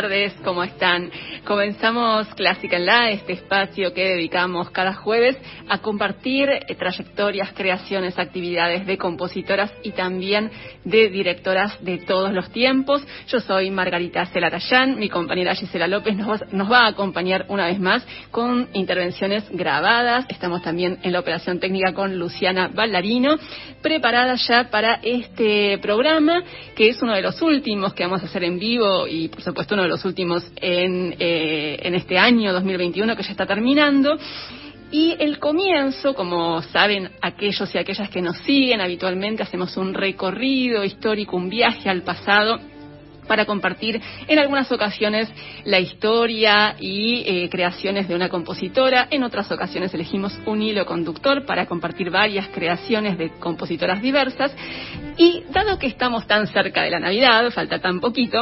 Tardes, ¿cómo están? Comenzamos Clásica en la, este espacio que dedicamos cada jueves a compartir eh, trayectorias, creaciones, actividades de compositoras y también de directoras de todos los tiempos. Yo soy Margarita Celarayán, mi compañera Gisela López nos, nos va a acompañar una vez más con intervenciones grabadas. Estamos también en la operación técnica con Luciana Ballarino, preparada ya para este programa, que es uno de los últimos que vamos a hacer en vivo y por supuesto uno de los últimos en, eh, en este año 2021 que ya está terminando. Y el comienzo, como saben aquellos y aquellas que nos siguen habitualmente, hacemos un recorrido histórico, un viaje al pasado para compartir en algunas ocasiones la historia y eh, creaciones de una compositora. En otras ocasiones elegimos un hilo conductor para compartir varias creaciones de compositoras diversas. Y dado que estamos tan cerca de la Navidad, falta tan poquito,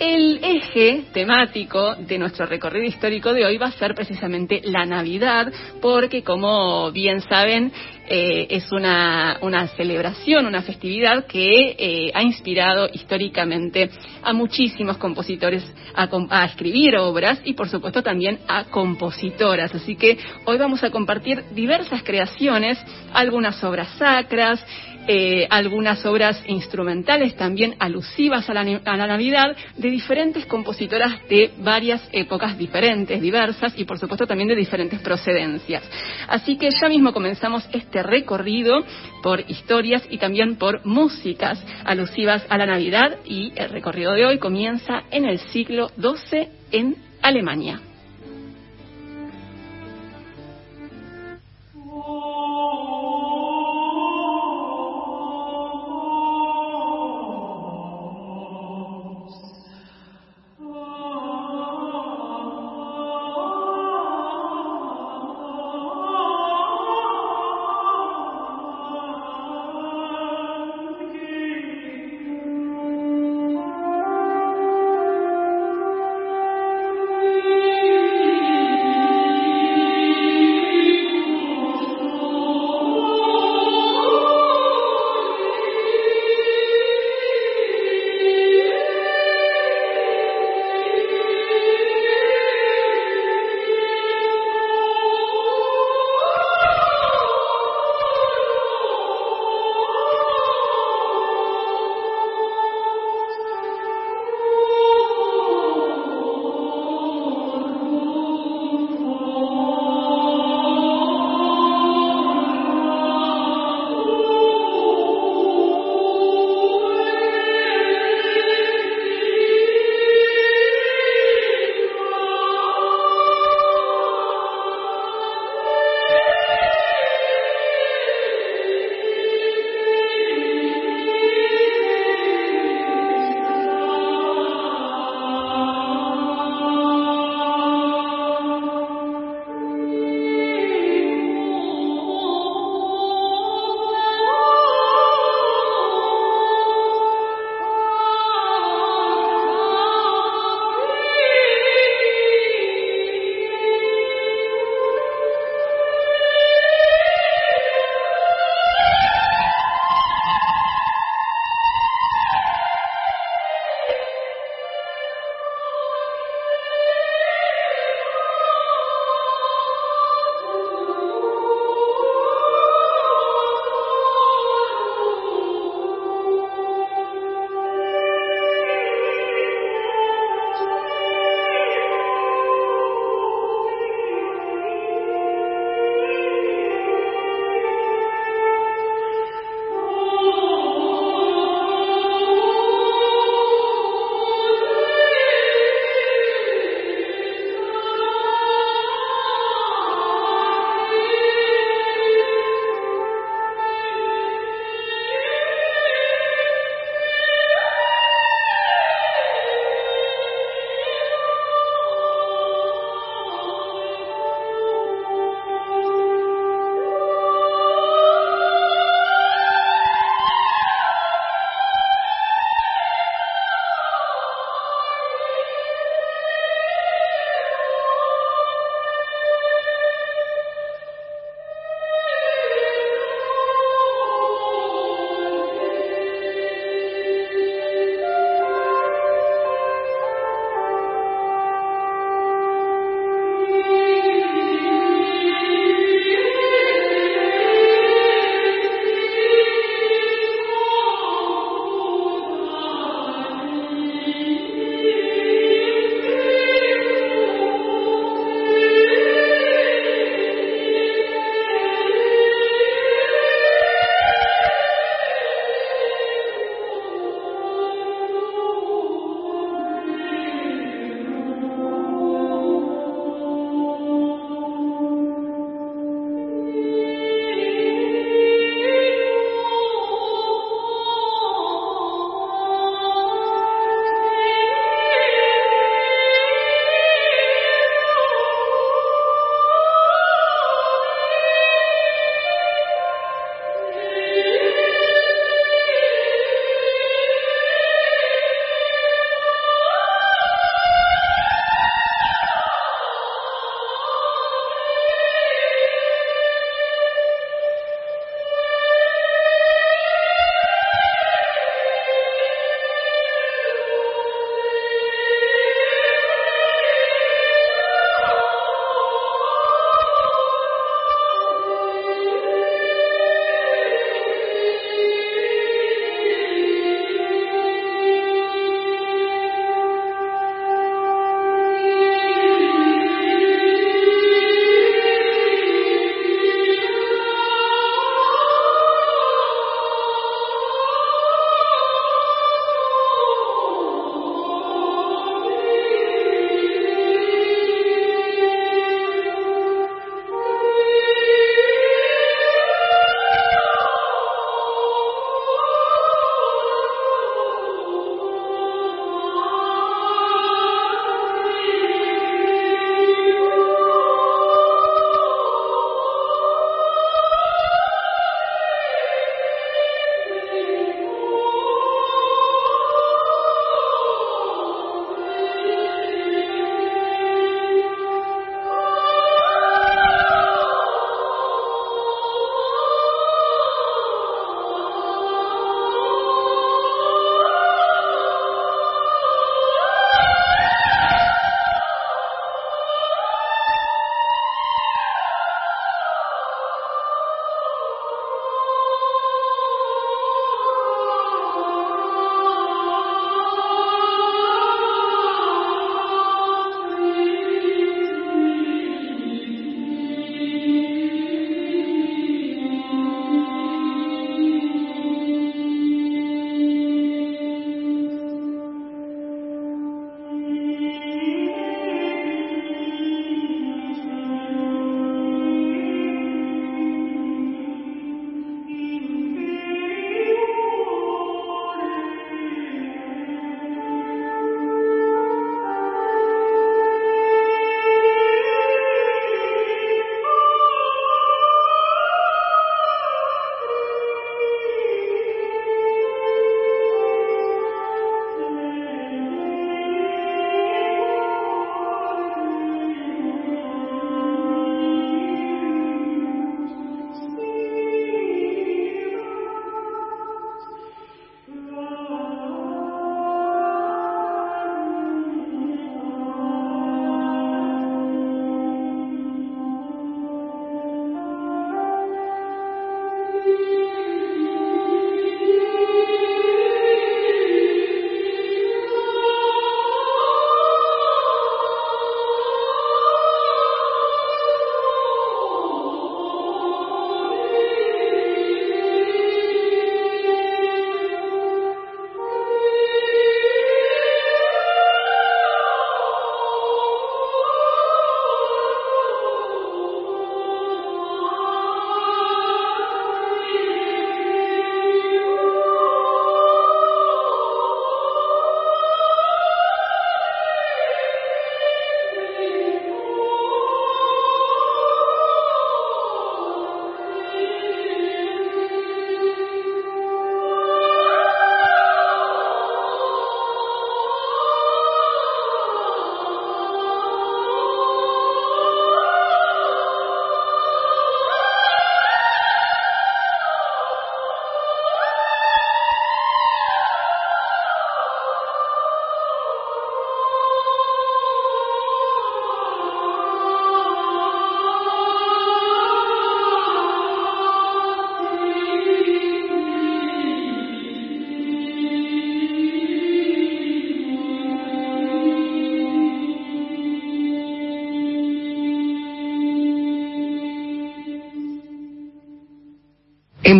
el eje temático de nuestro recorrido histórico de hoy va a ser precisamente la Navidad, porque como bien saben, eh, es una, una, celebración, una festividad que eh, ha inspirado históricamente a muchísimos compositores a, a, escribir obras y por supuesto también a compositoras. Así que hoy vamos a compartir diversas creaciones, algunas obras sacras, eh, algunas obras instrumentales también alusivas a la, a la, Navidad de diferentes compositoras de varias épocas diferentes, diversas y por supuesto también de diferentes procedencias. Así que ya mismo comenzamos este recorrido por historias y también por músicas alusivas a la Navidad y el recorrido de hoy comienza en el siglo XII en Alemania.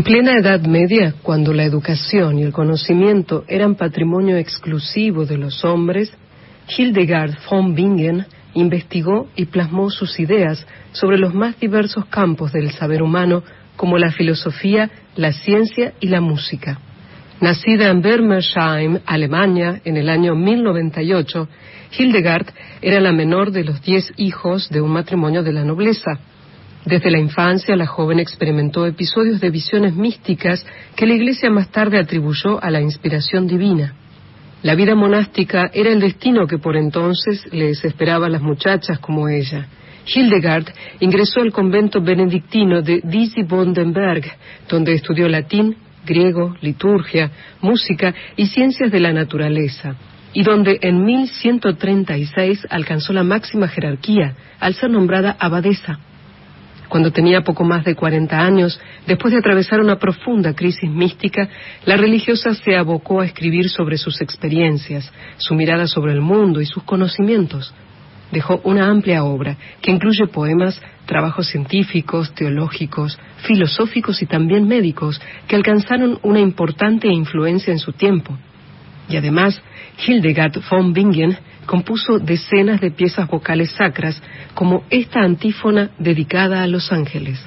Plena Edad Media, cuando la educación y el conocimiento eran patrimonio exclusivo de los hombres, Hildegard von Bingen investigó y plasmó sus ideas sobre los más diversos campos del saber humano, como la filosofía, la ciencia y la música. Nacida en Bermersheim, Alemania, en el año 1098, Hildegard era la menor de los diez hijos de un matrimonio de la nobleza. Desde la infancia, la joven experimentó episodios de visiones místicas que la Iglesia más tarde atribuyó a la inspiración divina. La vida monástica era el destino que por entonces les esperaba a las muchachas como ella. Hildegard ingresó al convento benedictino de Disi-Bondenberg, donde estudió latín, griego, liturgia, música y ciencias de la naturaleza, y donde en 1136 alcanzó la máxima jerarquía al ser nombrada abadesa. Cuando tenía poco más de 40 años, después de atravesar una profunda crisis mística, la religiosa se abocó a escribir sobre sus experiencias, su mirada sobre el mundo y sus conocimientos. Dejó una amplia obra que incluye poemas, trabajos científicos, teológicos, filosóficos y también médicos que alcanzaron una importante influencia en su tiempo. Y además, Hildegard von Bingen compuso decenas de piezas vocales sacras, como esta antífona dedicada a los ángeles.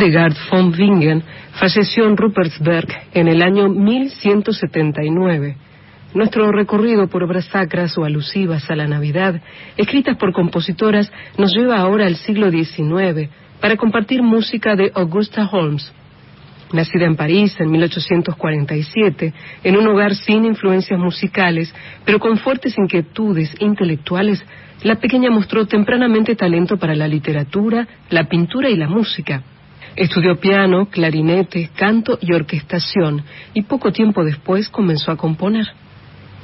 Hildegard von Bingen falleció en Ruppertsberg en el año 1179. Nuestro recorrido por obras sacras o alusivas a la Navidad, escritas por compositoras, nos lleva ahora al siglo XIX para compartir música de Augusta Holmes. Nacida en París en 1847, en un hogar sin influencias musicales, pero con fuertes inquietudes intelectuales, la pequeña mostró tempranamente talento para la literatura, la pintura y la música. Estudió piano, clarinete, canto y orquestación y poco tiempo después comenzó a componer.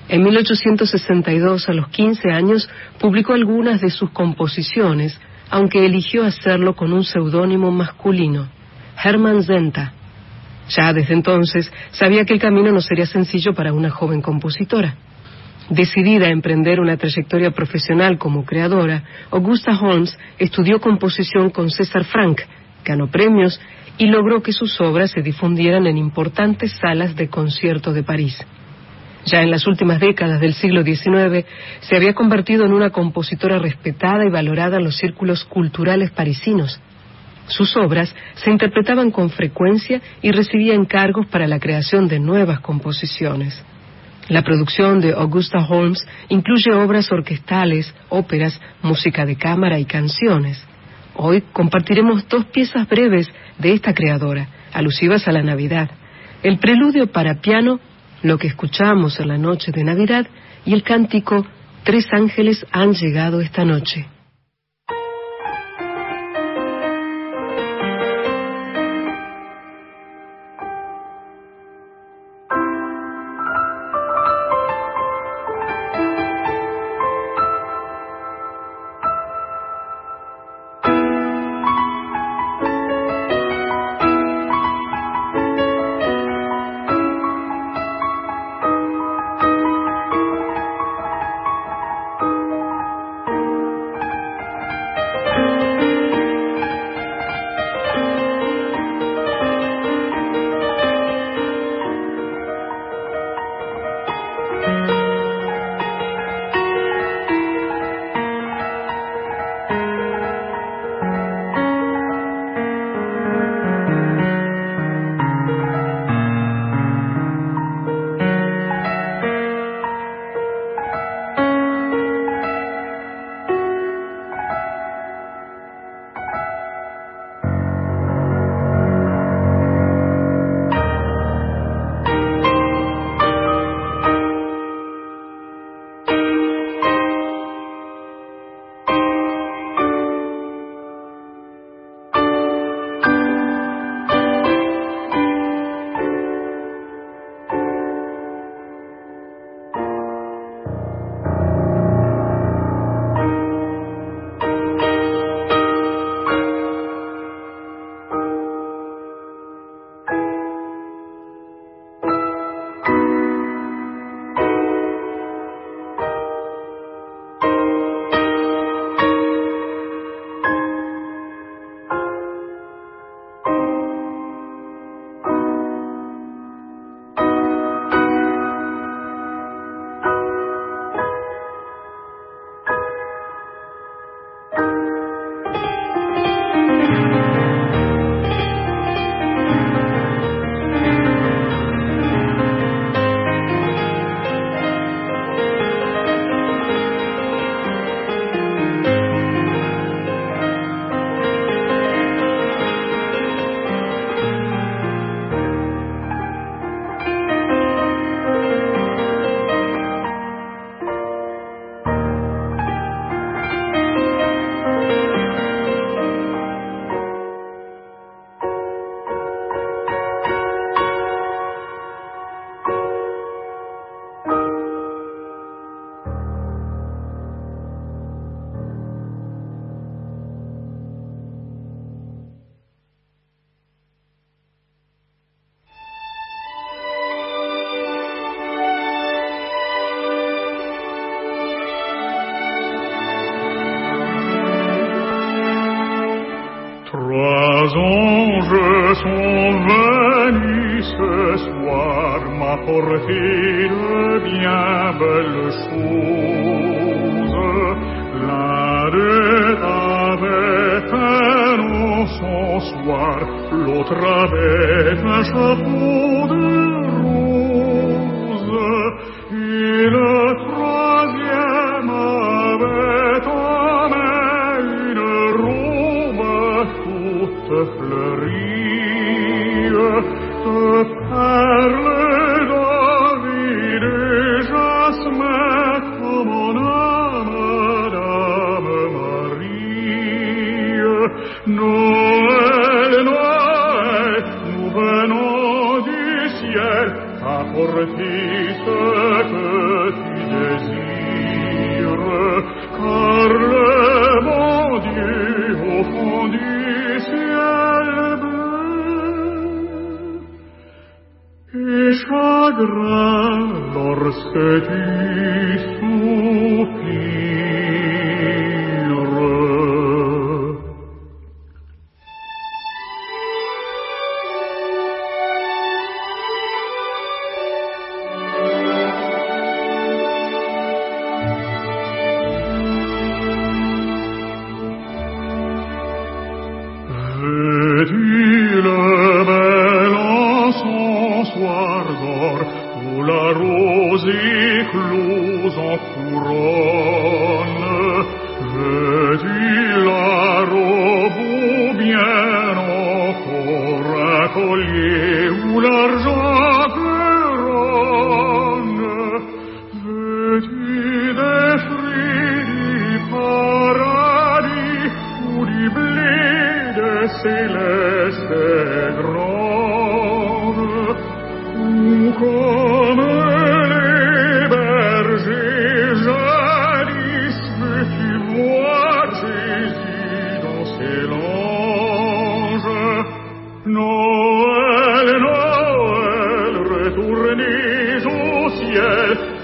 En 1862, a los 15 años, publicó algunas de sus composiciones, aunque eligió hacerlo con un seudónimo masculino, Hermann Zenta. Ya desde entonces sabía que el camino no sería sencillo para una joven compositora. Decidida a emprender una trayectoria profesional como creadora, Augusta Holmes estudió composición con César Frank, ganó premios y logró que sus obras se difundieran en importantes salas de concierto de París. Ya en las últimas décadas del siglo XIX se había convertido en una compositora respetada y valorada en los círculos culturales parisinos. Sus obras se interpretaban con frecuencia y recibía encargos para la creación de nuevas composiciones. La producción de Augusta Holmes incluye obras orquestales, óperas, música de cámara y canciones. Hoy compartiremos dos piezas breves de esta creadora, alusivas a la Navidad. El preludio para piano, lo que escuchamos en la noche de Navidad, y el cántico Tres ángeles han llegado esta noche.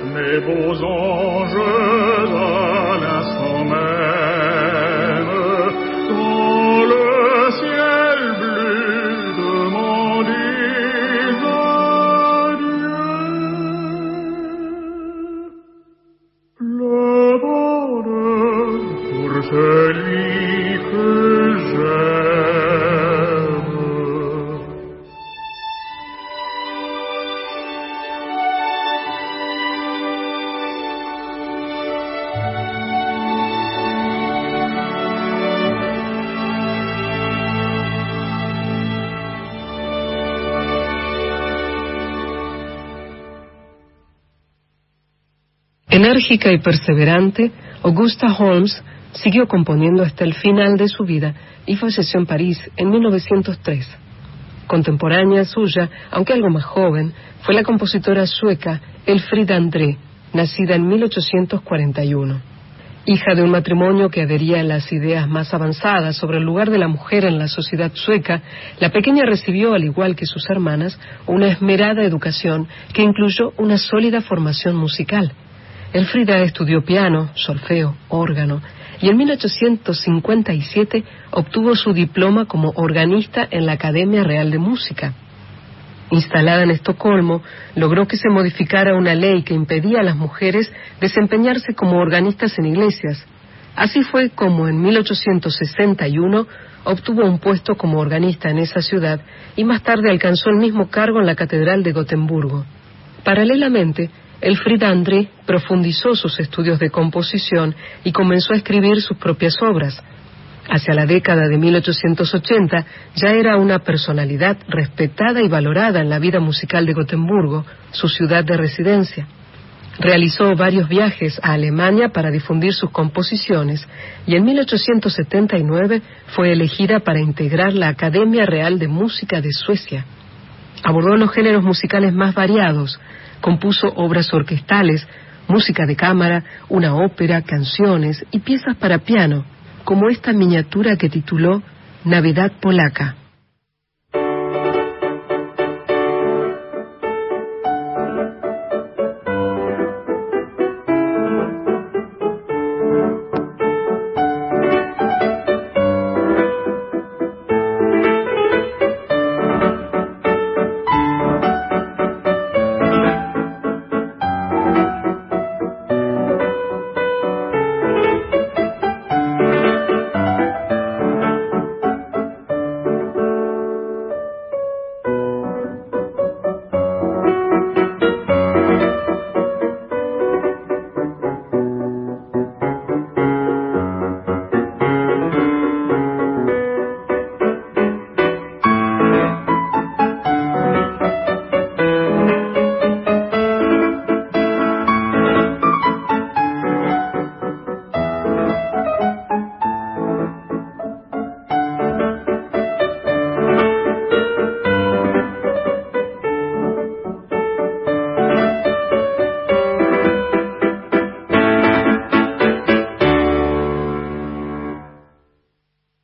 mes beaux anges. Enérgica y perseverante, Augusta Holmes siguió componiendo hasta el final de su vida y falleció en París en 1903. Contemporánea suya, aunque algo más joven, fue la compositora sueca Elfrida André, nacida en 1841. Hija de un matrimonio que adhería a las ideas más avanzadas sobre el lugar de la mujer en la sociedad sueca, la pequeña recibió, al igual que sus hermanas, una esmerada educación que incluyó una sólida formación musical. Elfrida estudió piano, solfeo, órgano y en 1857 obtuvo su diploma como organista en la Academia Real de Música. Instalada en Estocolmo, logró que se modificara una ley que impedía a las mujeres desempeñarse como organistas en iglesias. Así fue como en 1861 obtuvo un puesto como organista en esa ciudad y más tarde alcanzó el mismo cargo en la Catedral de Gotemburgo. Paralelamente, Elfrida André profundizó sus estudios de composición y comenzó a escribir sus propias obras. Hacia la década de 1880 ya era una personalidad respetada y valorada en la vida musical de Gotemburgo, su ciudad de residencia. Realizó varios viajes a Alemania para difundir sus composiciones y en 1879 fue elegida para integrar la Academia Real de Música de Suecia. Abordó los géneros musicales más variados, compuso obras orquestales, música de cámara, una ópera, canciones y piezas para piano, como esta miniatura que tituló Navidad Polaca.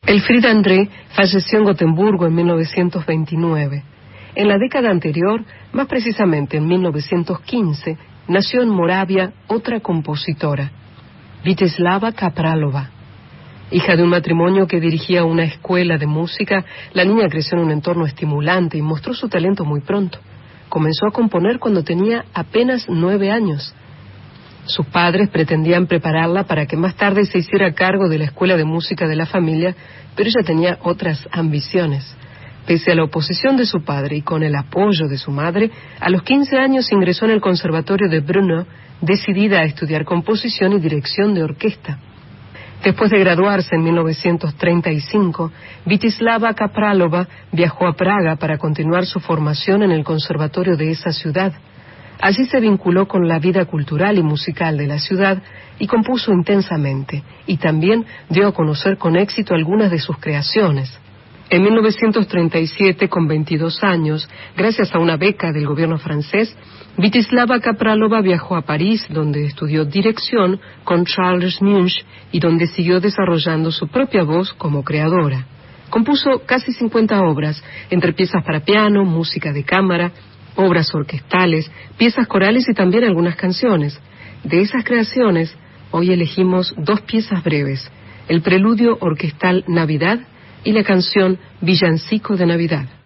Wilfried André falleció en Gotemburgo en 1929. En la década anterior, más precisamente en 1915, nació en Moravia otra compositora, Viteslava Kapralova. Hija de un matrimonio que dirigía una escuela de música, la niña creció en un entorno estimulante y mostró su talento muy pronto. Comenzó a componer cuando tenía apenas nueve años. Sus padres pretendían prepararla para que más tarde se hiciera cargo de la escuela de música de la familia, pero ella tenía otras ambiciones. Pese a la oposición de su padre y con el apoyo de su madre, a los 15 años ingresó en el Conservatorio de Brno, decidida a estudiar composición y dirección de orquesta. Después de graduarse en 1935, Vitislava Kapralova viajó a Praga para continuar su formación en el conservatorio de esa ciudad. Allí se vinculó con la vida cultural y musical de la ciudad y compuso intensamente, y también dio a conocer con éxito algunas de sus creaciones. En 1937, con 22 años, gracias a una beca del gobierno francés, Vitislava Kapralova viajó a París, donde estudió dirección con Charles Munch y donde siguió desarrollando su propia voz como creadora. Compuso casi 50 obras, entre piezas para piano, música de cámara, obras orquestales, piezas corales y también algunas canciones. De esas creaciones, hoy elegimos dos piezas breves, el preludio orquestal Navidad y la canción Villancico de Navidad.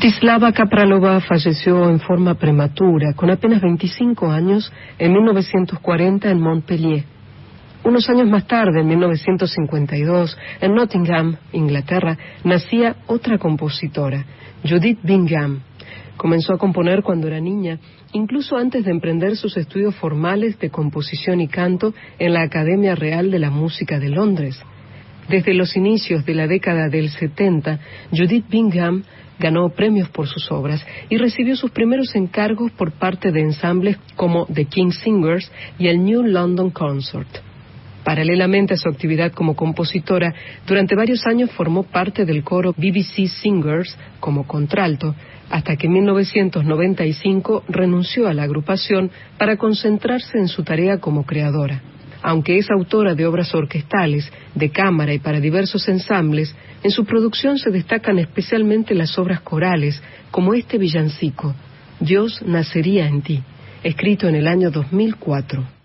Vitislava Kapralova falleció en forma prematura, con apenas 25 años, en 1940 en Montpellier. Unos años más tarde, en 1952, en Nottingham, Inglaterra, nacía otra compositora, Judith Bingham. Comenzó a componer cuando era niña, incluso antes de emprender sus estudios formales de composición y canto en la Academia Real de la Música de Londres. Desde los inicios de la década del 70, Judith Bingham ganó premios por sus obras y recibió sus primeros encargos por parte de ensambles como The King Singers y el New London Consort. Paralelamente a su actividad como compositora, durante varios años formó parte del coro BBC Singers como contralto, hasta que en 1995 renunció a la agrupación para concentrarse en su tarea como creadora. Aunque es autora de obras orquestales, de cámara y para diversos ensambles, en su producción se destacan especialmente las obras corales, como este villancico, Dios nacería en ti, escrito en el año 2004.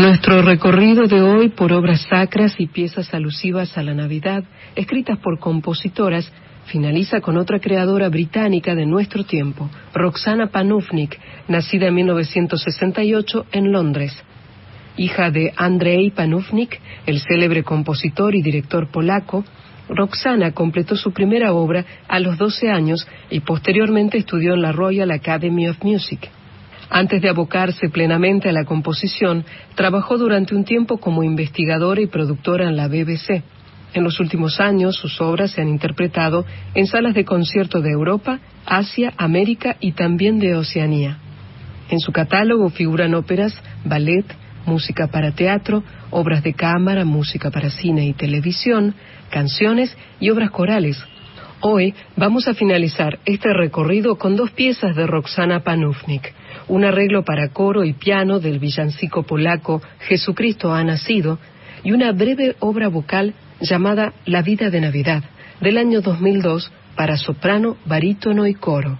Nuestro recorrido de hoy por obras sacras y piezas alusivas a la Navidad, escritas por compositoras, finaliza con otra creadora británica de nuestro tiempo, Roxana Panufnik, nacida en 1968 en Londres. Hija de Andrzej Panufnik, el célebre compositor y director polaco, Roxana completó su primera obra a los 12 años y posteriormente estudió en la Royal Academy of Music. Antes de abocarse plenamente a la composición, trabajó durante un tiempo como investigadora y productora en la BBC. En los últimos años, sus obras se han interpretado en salas de concierto de Europa, Asia, América y también de Oceanía. En su catálogo figuran óperas, ballet, música para teatro, obras de cámara, música para cine y televisión, canciones y obras corales. Hoy vamos a finalizar este recorrido con dos piezas de Roxana Panufnik un arreglo para coro y piano del villancico polaco Jesucristo ha nacido y una breve obra vocal llamada La vida de Navidad del año 2002 para soprano, barítono y coro.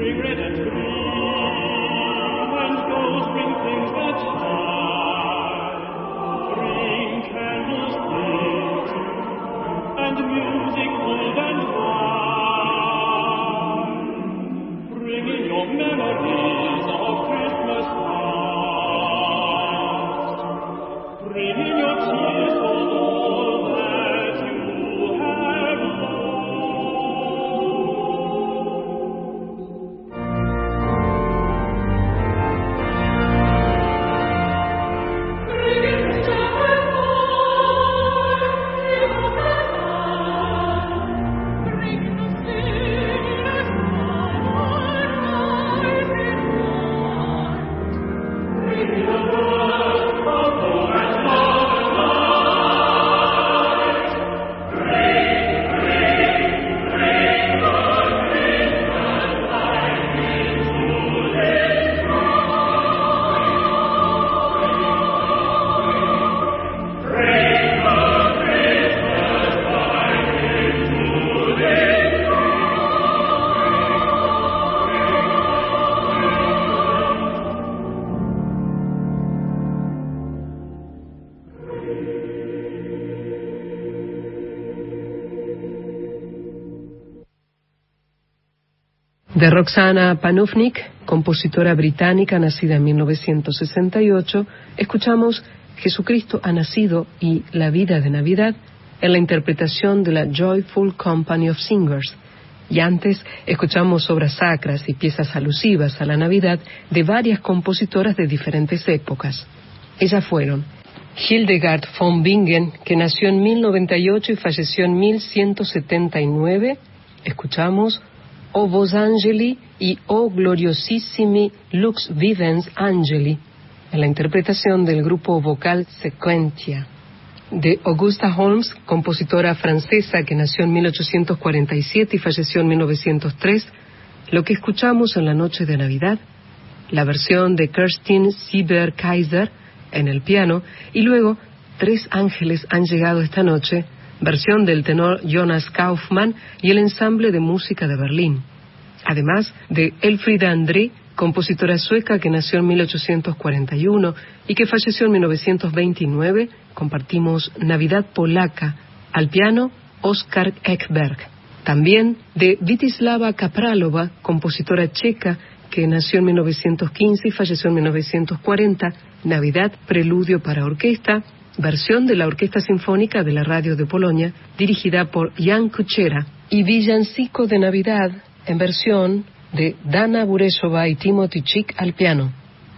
Regret and grief, and go bring things that harm. De Roxana Panufnik, compositora británica nacida en 1968, escuchamos Jesucristo ha nacido y La vida de Navidad en la interpretación de la Joyful Company of Singers. Y antes escuchamos obras sacras y piezas alusivas a la Navidad de varias compositoras de diferentes épocas. Ellas fueron Hildegard von Bingen, que nació en 1098 y falleció en 1179. Escuchamos O Vos Angeli y O Gloriosissimi Lux Vivens Angeli, en la interpretación del grupo vocal Sequentia de Augusta Holmes, compositora francesa que nació en 1847 y falleció en 1903, lo que escuchamos en la noche de Navidad, la versión de Kerstin Sieber Kaiser en el piano y luego Tres ángeles han llegado esta noche, versión del tenor Jonas Kaufmann y el ensamble de música de Berlín. Además de Elfrida André, compositora sueca que nació en 1841 y que falleció en 1929, compartimos Navidad Polaca, al piano Oskar Ekberg. También de Vitislava Kapralova, compositora checa que nació en 1915 y falleció en 1940, Navidad Preludio para Orquesta, versión de la Orquesta Sinfónica de la Radio de Polonia, dirigida por Jan Kuchera, y Villancico de Navidad, en versión de Dana Bureshova y Timothy Chick al piano.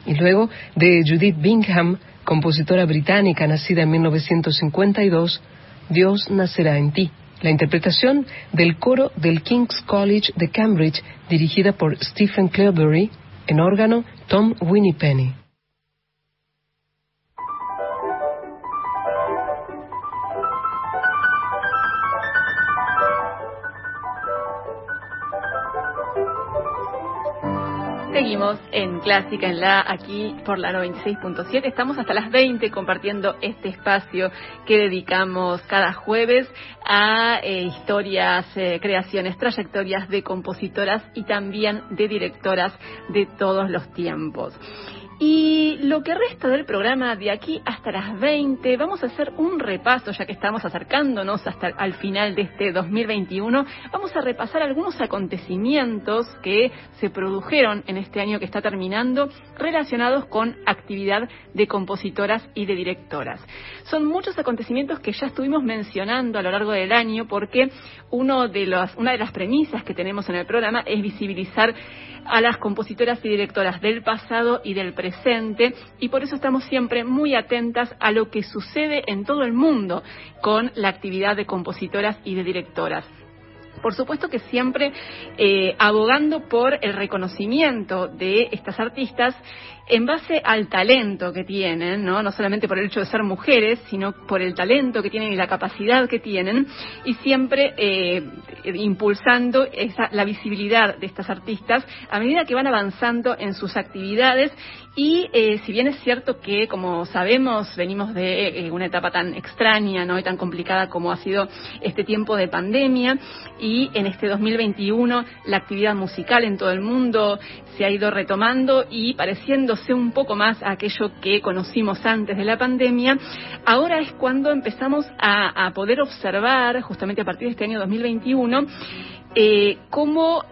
Y luego de Judith Bingham, compositora británica nacida en 1952, Dios nacerá en ti. La interpretación del coro del King's College de Cambridge, dirigida por Stephen Cleobury, en órgano Tom Winniepenny. Seguimos en Clásica en la, aquí por la 96.7. Estamos hasta las 20 compartiendo este espacio que dedicamos cada jueves a eh, historias, eh, creaciones, trayectorias de compositoras y también de directoras de todos los tiempos. Y lo que resta del programa de aquí hasta las 20, vamos a hacer un repaso, ya que estamos acercándonos hasta al final de este 2021, vamos a repasar algunos acontecimientos que se produjeron en este año que está terminando relacionados con actividad de compositoras y de directoras. Son muchos acontecimientos que ya estuvimos mencionando a lo largo del año porque uno de los, una de las premisas que tenemos en el programa es visibilizar a las compositoras y directoras del pasado y del presente y por eso estamos siempre muy atentas a lo que sucede en todo el mundo con la actividad de compositoras y de directoras. Por supuesto que siempre eh, abogando por el reconocimiento de estas artistas en base al talento que tienen, ¿no? no solamente por el hecho de ser mujeres, sino por el talento que tienen y la capacidad que tienen, y siempre eh, impulsando esa, la visibilidad de estas artistas a medida que van avanzando en sus actividades. Y eh, si bien es cierto que, como sabemos, venimos de eh, una etapa tan extraña ¿no? y tan complicada como ha sido este tiempo de pandemia, y en este 2021 la actividad musical en todo el mundo se ha ido retomando y pareciendo un poco más a aquello que conocimos antes de la pandemia, ahora es cuando empezamos a, poder observar, justamente a partir de este año 2021, eh, cómo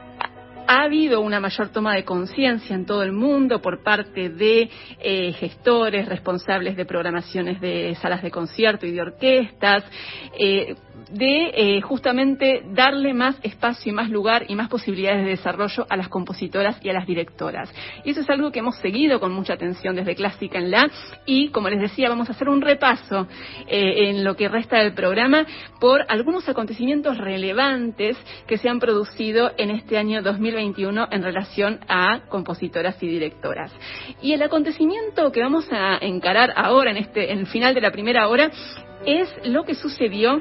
ha habido una mayor toma de conciencia en todo el mundo por parte de eh, gestores responsables de programaciones de salas de concierto y de orquestas, eh, de eh, justamente darle más espacio y más lugar y más posibilidades de desarrollo a las compositoras y a las directoras. Y eso es algo que hemos seguido con mucha atención desde Clásica en la y, como les decía, vamos a hacer un repaso en lo que resta del programa por algunos acontecimientos relevantes que se han producido en este año 2020 en relación a compositoras y directoras. Y el acontecimiento que vamos a encarar ahora en este en el final de la primera hora es lo que sucedió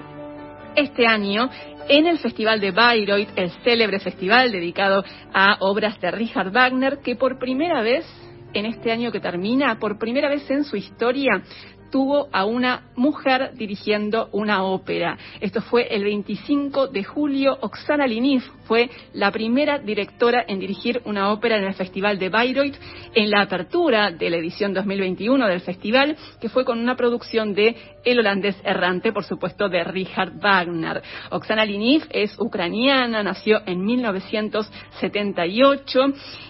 este año en el Festival de Bayreuth, el célebre festival dedicado a obras de Richard Wagner, que por primera vez en este año que termina, por primera vez en su historia, tuvo a una mujer dirigiendo una ópera. Esto fue el 25 de julio. Oksana Linif fue la primera directora en dirigir una ópera en el Festival de Bayreuth en la apertura de la edición 2021 del festival, que fue con una producción de El holandés errante, por supuesto, de Richard Wagner. Oksana Liniv es ucraniana, nació en 1978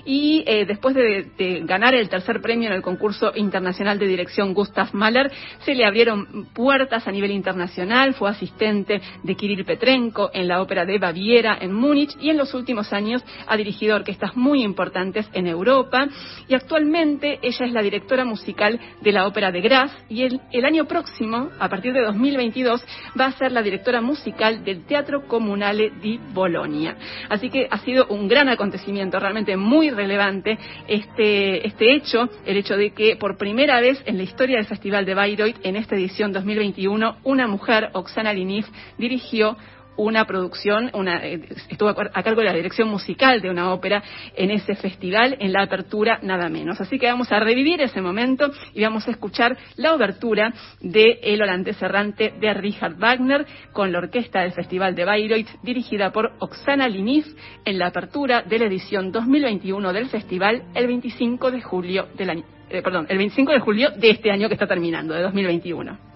y eh, después de, ganar el tercer premio en el concurso internacional de dirección Gustav Mahler, se le abrieron puertas a nivel internacional, fue asistente de Kirill Petrenko en la ópera de Baviera en Múnich y en los últimos años ha dirigido orquestas muy importantes en Europa y actualmente ella es la directora musical de la ópera de Graz y el, el año próximo, a partir de 2022, va a ser la directora musical del Teatro Comunale di Bologna. Así que ha sido un gran acontecimiento, realmente muy relevante este, este hecho, el hecho de que por primera vez en la historia del Festival de Bayreuth, en esta edición 2021, una mujer, Oksana Liniv, dirigió una producción, una, eh, estuvo a cargo de la dirección musical de una ópera en ese festival, en la apertura nada menos. Así que vamos a revivir ese momento y vamos a escuchar la obertura de El holandés errante de Richard Wagner con la orquesta del Festival de Bayreuth dirigida por Oksana Liniz en la apertura de la edición 2021 del festival el 25 de julio del año, eh, perdón, el 25 de julio de este año que está terminando, de 2021.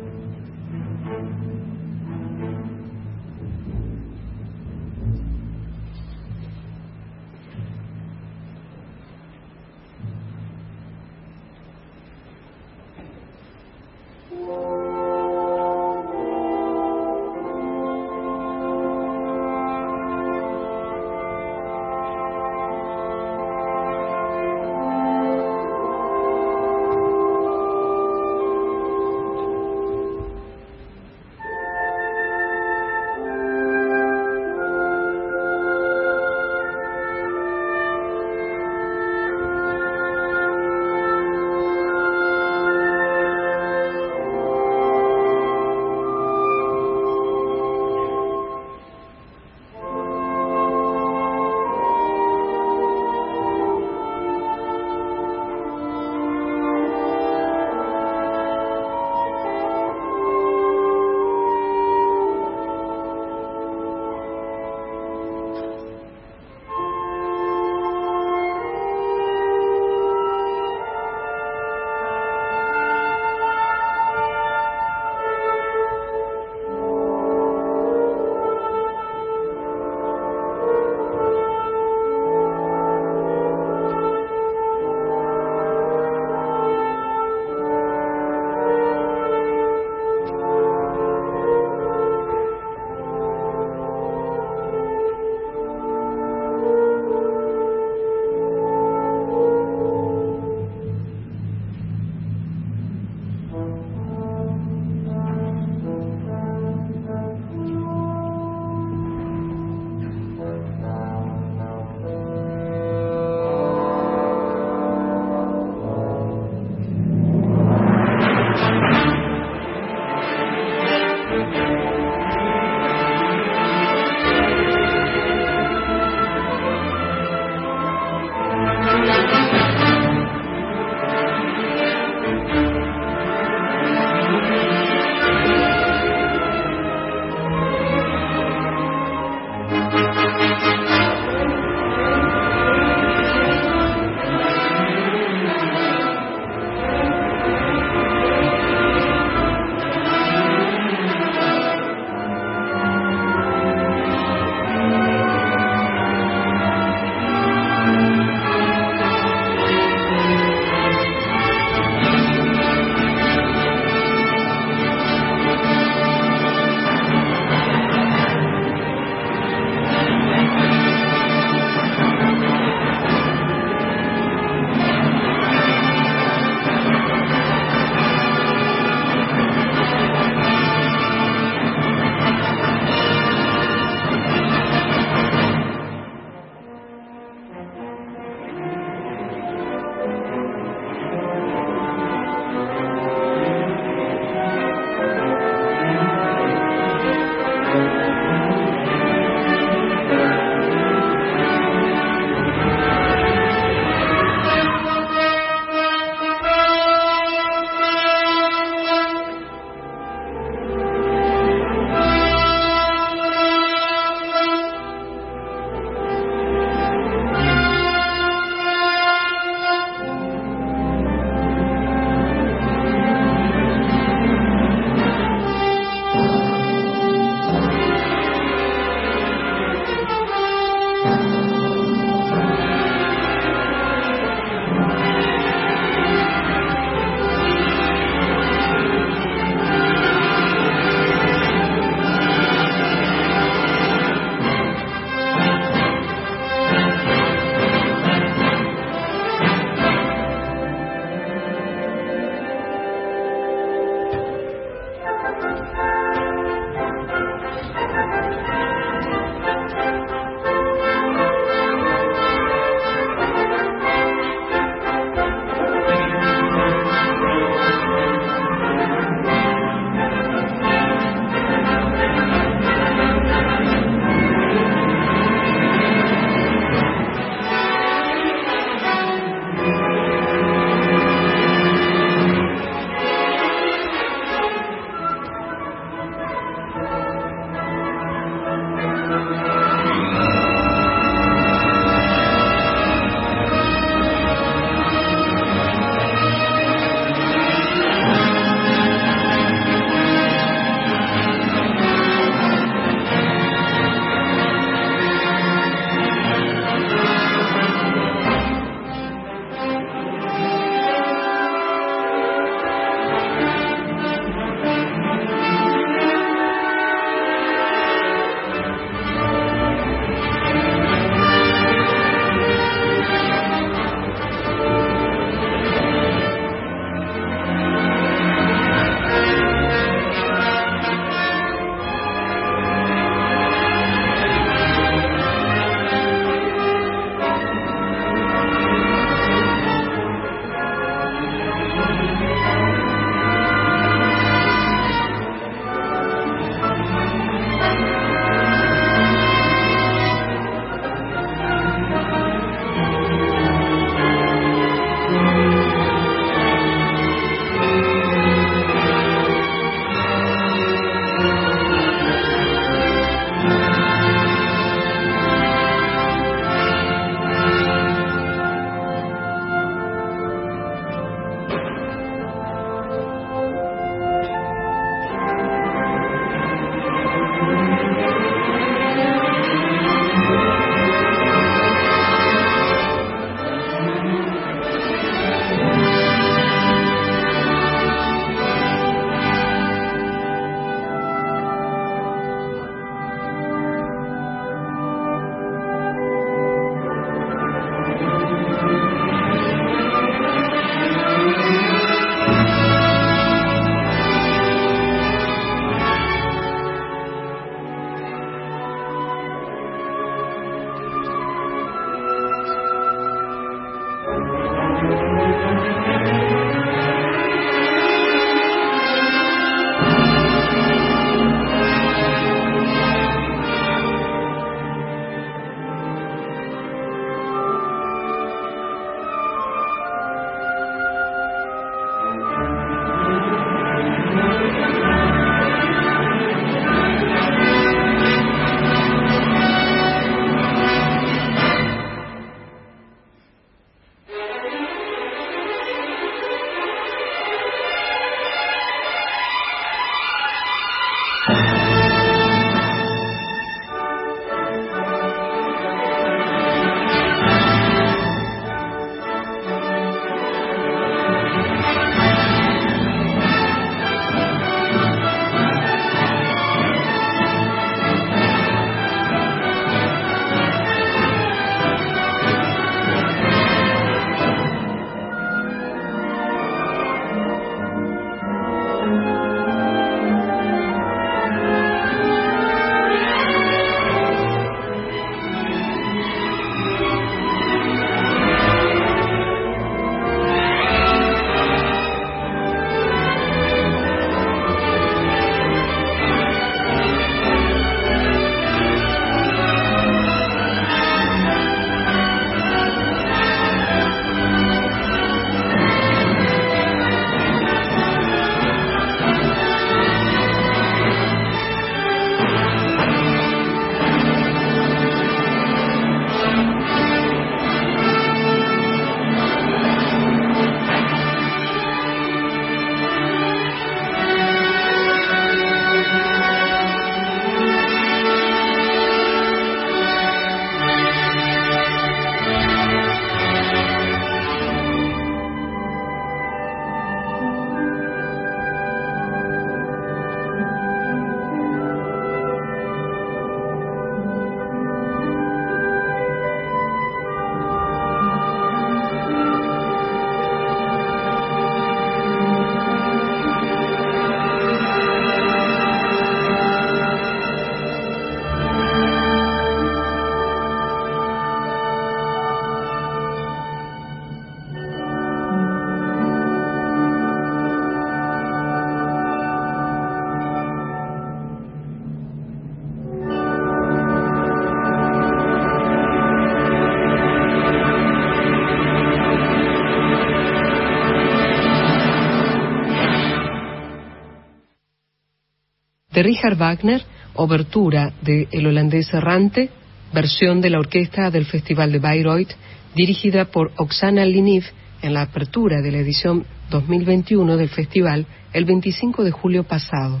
Richard Wagner, obertura de El holandés errante, versión de la orquesta del Festival de Bayreuth, dirigida por Oksana Liniv en la apertura de la edición 2021 del festival el 25 de julio pasado.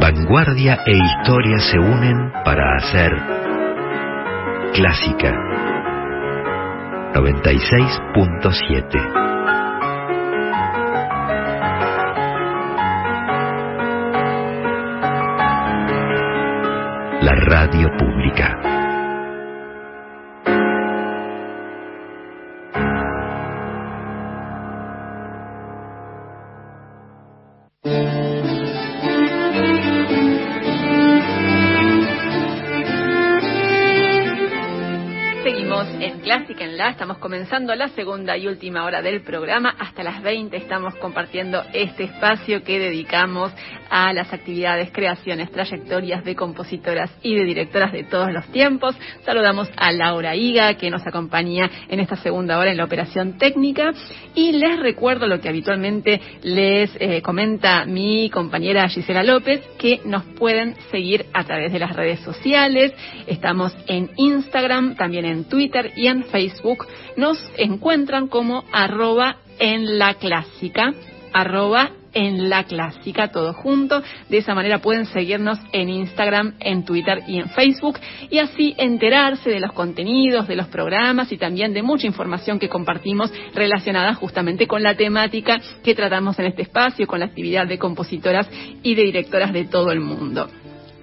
Vanguardia e historia se unen para hacer clásica 96.7. La radio pública. Estamos comenzando la segunda y última hora del programa. Hasta las 20 estamos compartiendo este espacio que dedicamos a las actividades, creaciones, trayectorias de compositoras y de directoras de todos los tiempos. Saludamos a Laura Higa, que nos acompaña en esta segunda hora en la operación técnica. Y les recuerdo lo que habitualmente les eh, comenta mi compañera Gisela López, que nos pueden seguir a través de las redes sociales. Estamos en Instagram, también en Twitter y en Facebook. Nos encuentran como arroba en la clásica, en la clásica, todo junto. De esa manera pueden seguirnos en Instagram, en Twitter y en Facebook y así enterarse de los contenidos, de los programas y también de mucha información que compartimos relacionada justamente con la temática que tratamos en este espacio, con la actividad de compositoras y de directoras de todo el mundo.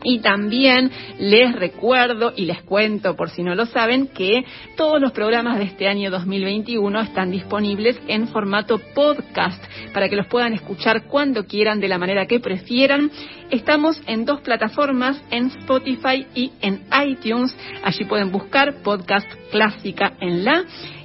Y también les recuerdo y les cuento, por si no lo saben, que todos los programas de este año 2021 están disponibles en formato podcast para que los puedan escuchar cuando quieran, de la manera que prefieran. Estamos en dos plataformas, en Spotify y en iTunes. Allí pueden buscar podcast clásica en la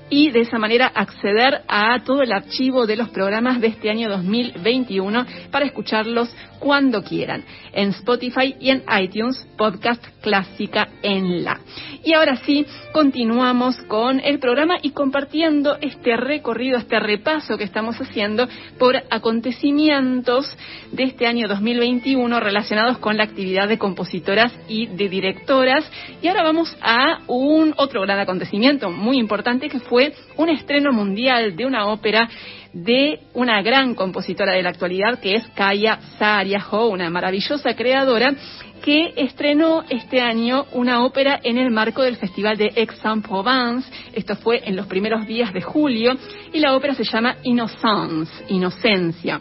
y de esa manera acceder a todo el archivo de los programas de este año 2021 para escucharlos cuando quieran, en Spotify y en iTunes, podcast clásica en la. Y ahora sí, continuamos con el programa y compartiendo este recorrido, este repaso que estamos haciendo por acontecimientos de este año 2021 relacionados con la actividad de compositoras y de directoras. Y ahora vamos a un otro gran acontecimiento muy importante que fue un estreno mundial de una ópera de una gran compositora de la actualidad que es Kaya Sariajo, una maravillosa creadora que estrenó este año una ópera en el marco del Festival de Aix-en-Provence. Esto fue en los primeros días de julio y la ópera se llama Innocence, Inocencia.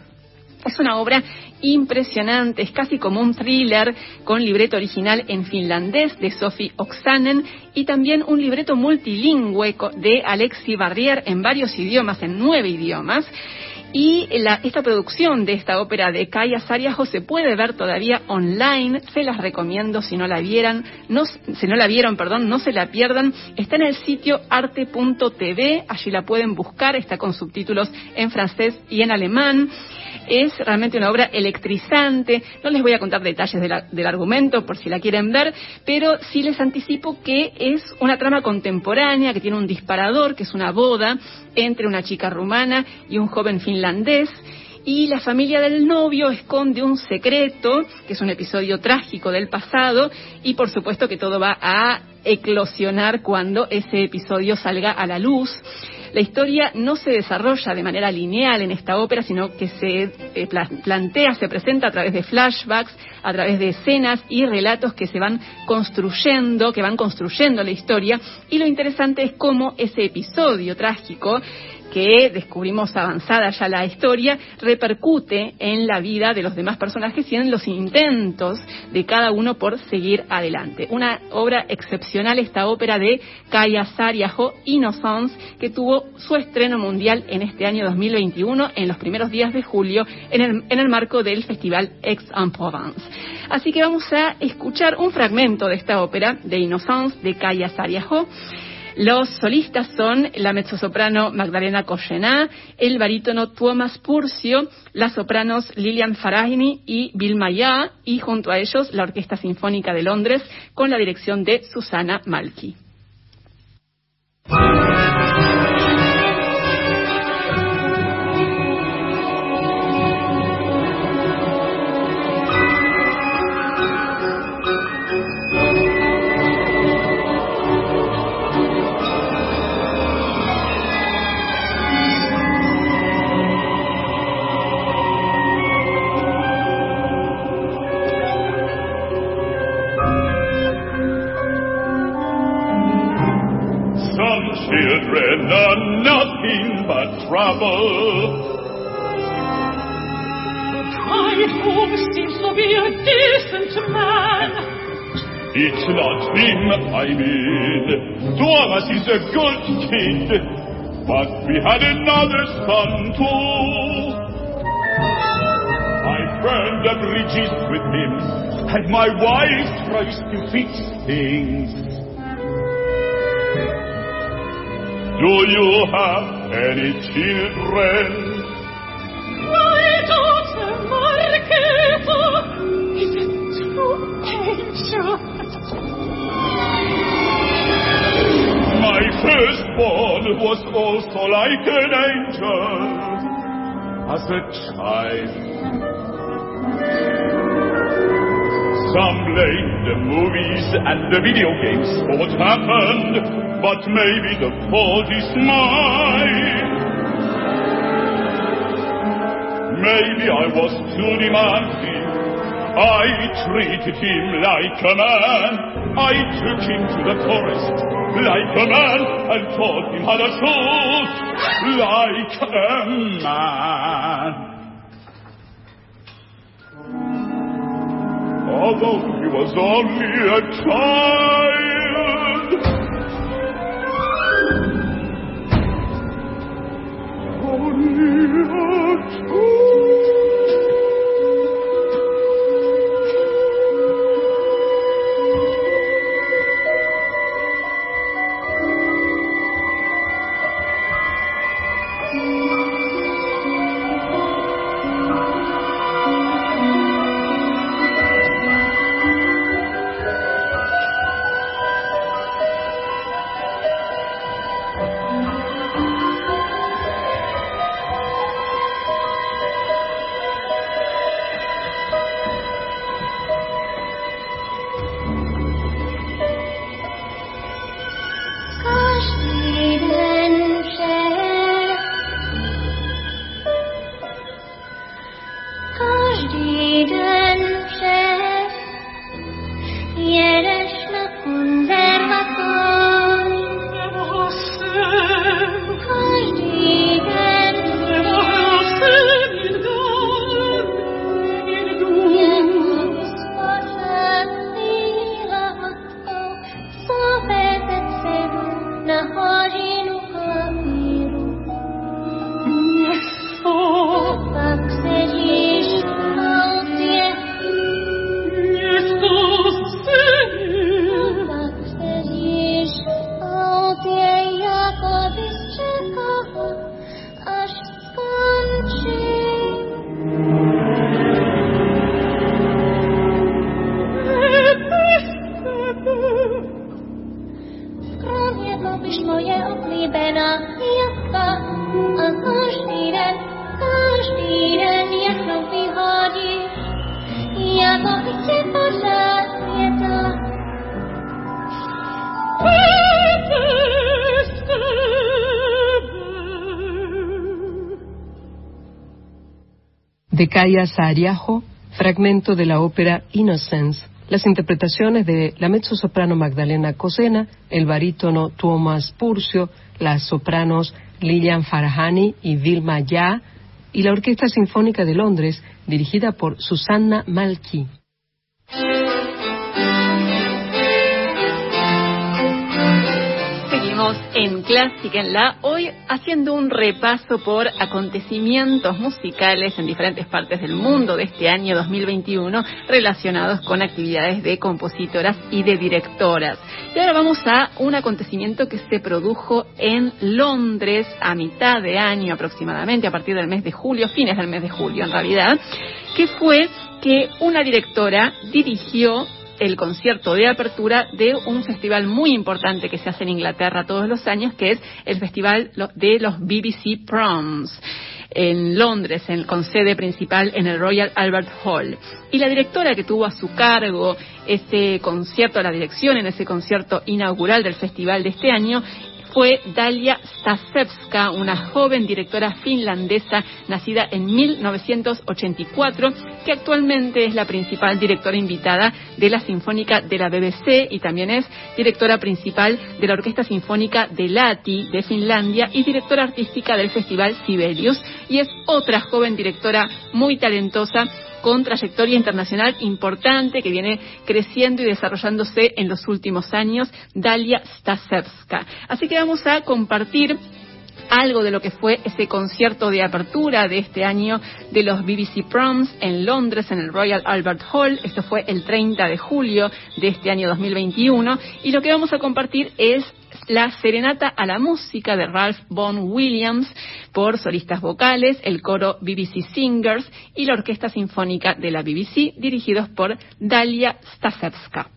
Es una obra impresionante, es casi como un thriller con libreto original en finlandés de Sophie Oksanen y también un libreto multilingüe de Alexi Barrier en varios idiomas, en nueve idiomas. Y esta producción de esta ópera de Kaya Sariajo se puede ver todavía online. Se las recomiendo si no la vieran, no, si no la vieron, perdón, no se la pierdan. Está en el sitio arte.tv, allí la pueden buscar, está con subtítulos en francés y en alemán. Es realmente una obra electrizante. No les voy a contar detalles del argumento por si la quieren ver, pero sí les anticipo que es una trama contemporánea que tiene un disparador, que es una boda entre una chica rumana y un joven finlandés y la familia del novio esconde un secreto, que es un episodio trágico del pasado, y por supuesto que todo va a eclosionar cuando ese episodio salga a la luz. La historia no se desarrolla de manera lineal en esta ópera, sino que se eh, plantea, se presenta a través de flashbacks, a través de escenas y relatos que se van construyendo, que van construyendo la historia. Y lo interesante es cómo ese episodio trágico que descubrimos avanzada ya la historia, repercute en la vida de los demás personajes y en los intentos de cada uno por seguir adelante. Una obra excepcional esta ópera de Kaya Sariajo, Innocence, que tuvo su estreno mundial en este año 2021, en los primeros días de julio, en el, en el marco del Festival Aix-en-Provence. Así que vamos a escuchar un fragmento de esta ópera de Innocence de Kaya Sariajo. Los solistas son la mezzosoprano Magdalena Cochená, el barítono Tuomas Purcio, las sopranos Lilian Farahini y Bill Maya, y junto a ellos la Orquesta Sinfónica de Londres con la dirección de Susana Malki. But trouble. I hope seems to be a decent man. It's not him I mean. Thomas is a good kid, but we had another son too. I burned the bridges with him, and my wife tries to fix things. Do you have any children? My daughter Margareta is a true angel. My firstborn was also like an angel as a child. Some blame the movies and the video games what happened but maybe the fault is mine. Maybe I was too demanding. I treated him like a man. I took him to the forest like a man and taught him how to shoot like a man. Although he was only a child. Only a de Kaya Saariaho, fragmento de la ópera Innocence. Las interpretaciones de la mezzosoprano Magdalena Cosena, el barítono Tuomas Purcio, las sopranos Lilian Farahani y Vilma Ya, y la Orquesta Sinfónica de Londres, dirigida por Susanna Malki. En Clásica en la, hoy haciendo un repaso por acontecimientos musicales en diferentes partes del mundo de este año 2021 relacionados con actividades de compositoras y de directoras. Y ahora vamos a un acontecimiento que se produjo en Londres a mitad de año aproximadamente, a partir del mes de julio, fines del mes de julio en realidad, que fue que una directora dirigió el concierto de apertura de un festival muy importante que se hace en Inglaterra todos los años, que es el Festival de los BBC Proms en Londres, en, con sede principal en el Royal Albert Hall. Y la directora que tuvo a su cargo ese concierto, la dirección en ese concierto inaugural del festival de este año, fue Dalia Stasevska, una joven directora finlandesa nacida en 1984, que actualmente es la principal directora invitada de la Sinfónica de la BBC y también es directora principal de la Orquesta Sinfónica de Lati de Finlandia y directora artística del Festival Sibelius. Y es otra joven directora muy talentosa con trayectoria internacional importante que viene creciendo y desarrollándose en los últimos años, Dalia Stasevska. Así que vamos a compartir algo de lo que fue ese concierto de apertura de este año de los BBC Proms en Londres, en el Royal Albert Hall. Esto fue el 30 de julio de este año 2021. Y lo que vamos a compartir es la Serenata a la Música de Ralph Vaughan Williams por solistas vocales, el coro BBC Singers y la Orquesta Sinfónica de la BBC, dirigidos por Dalia Stasevska.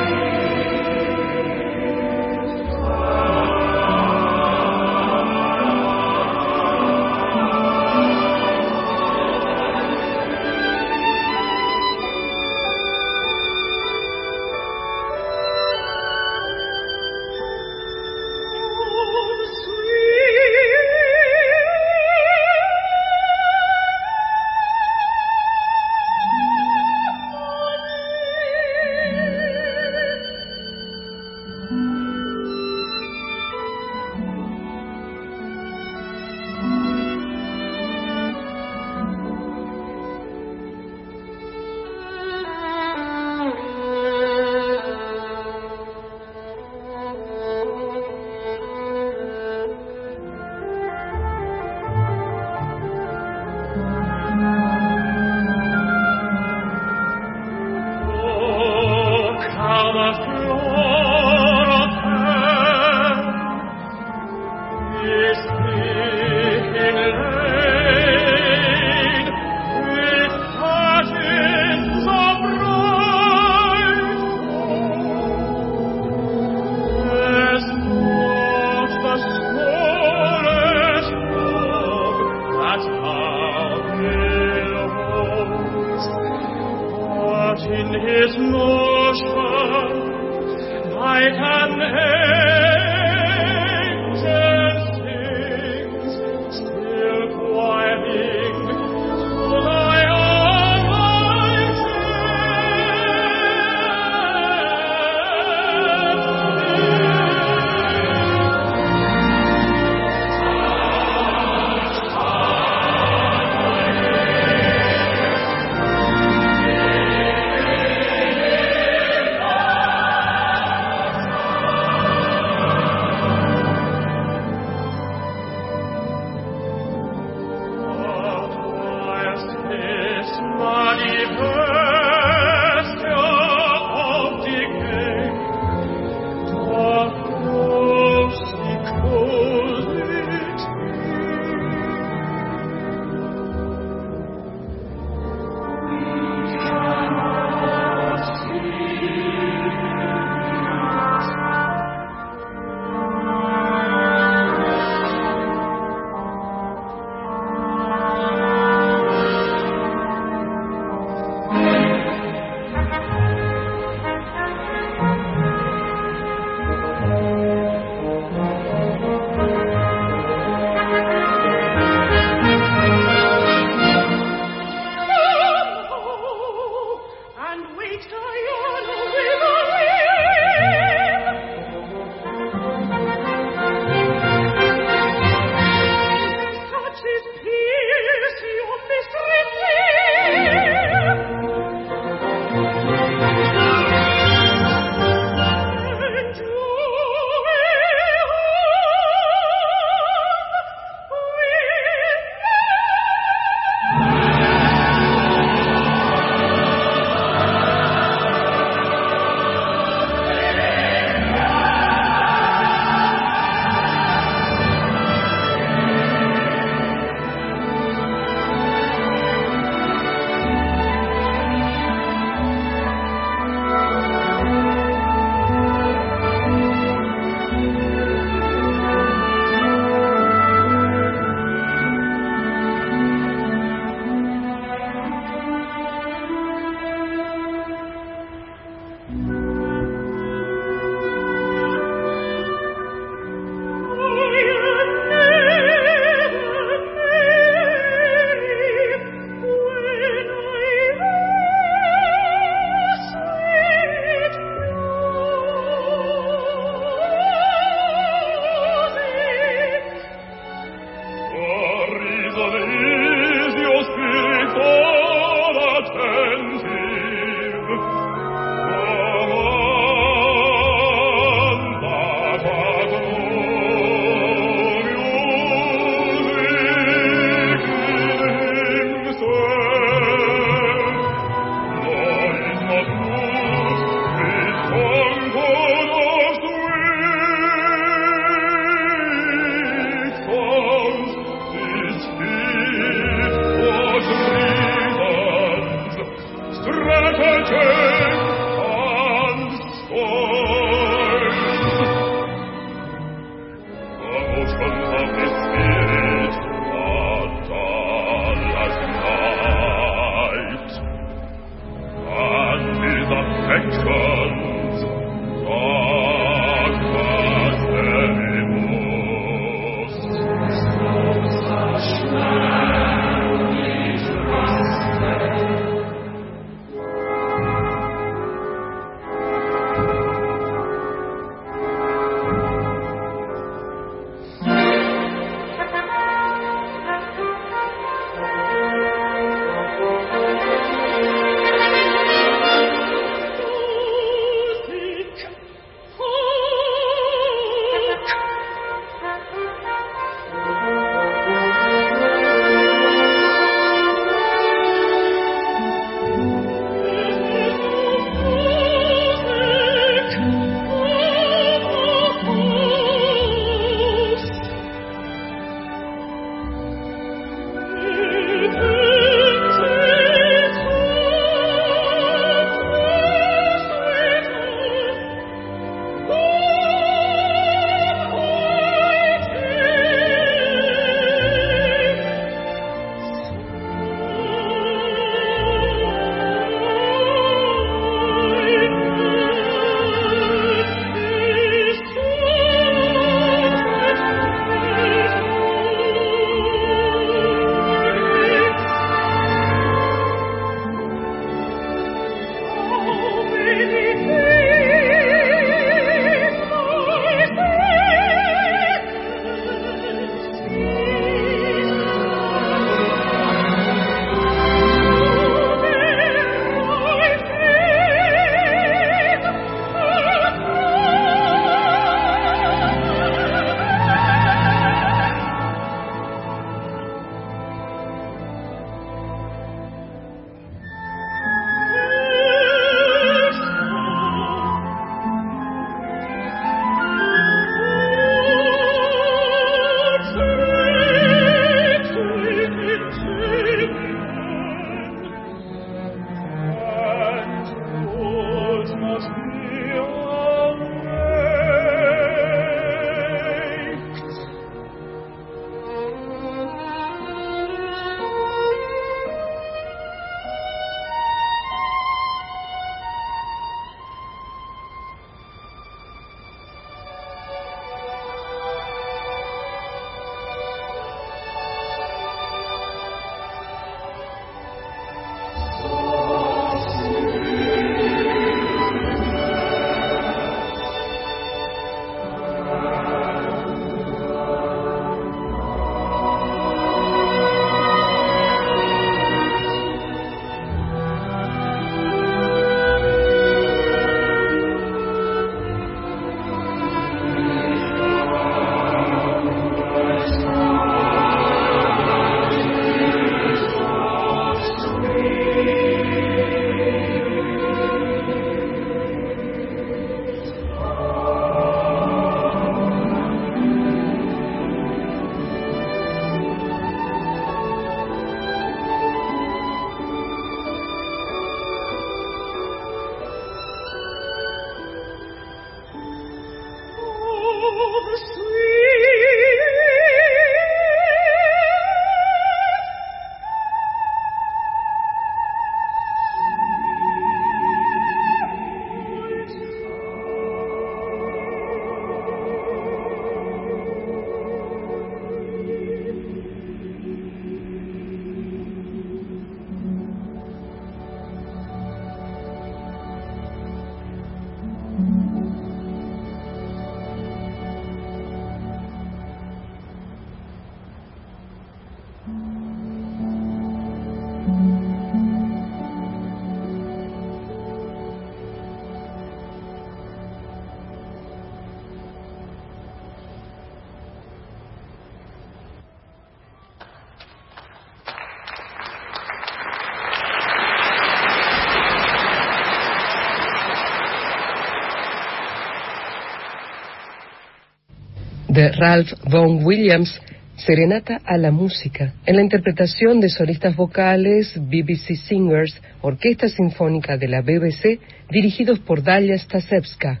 Ralph Vaughan Williams, Serenata a la música, en la interpretación de solistas vocales, BBC Singers, Orquesta Sinfónica de la BBC, dirigidos por Dalia Stasevska.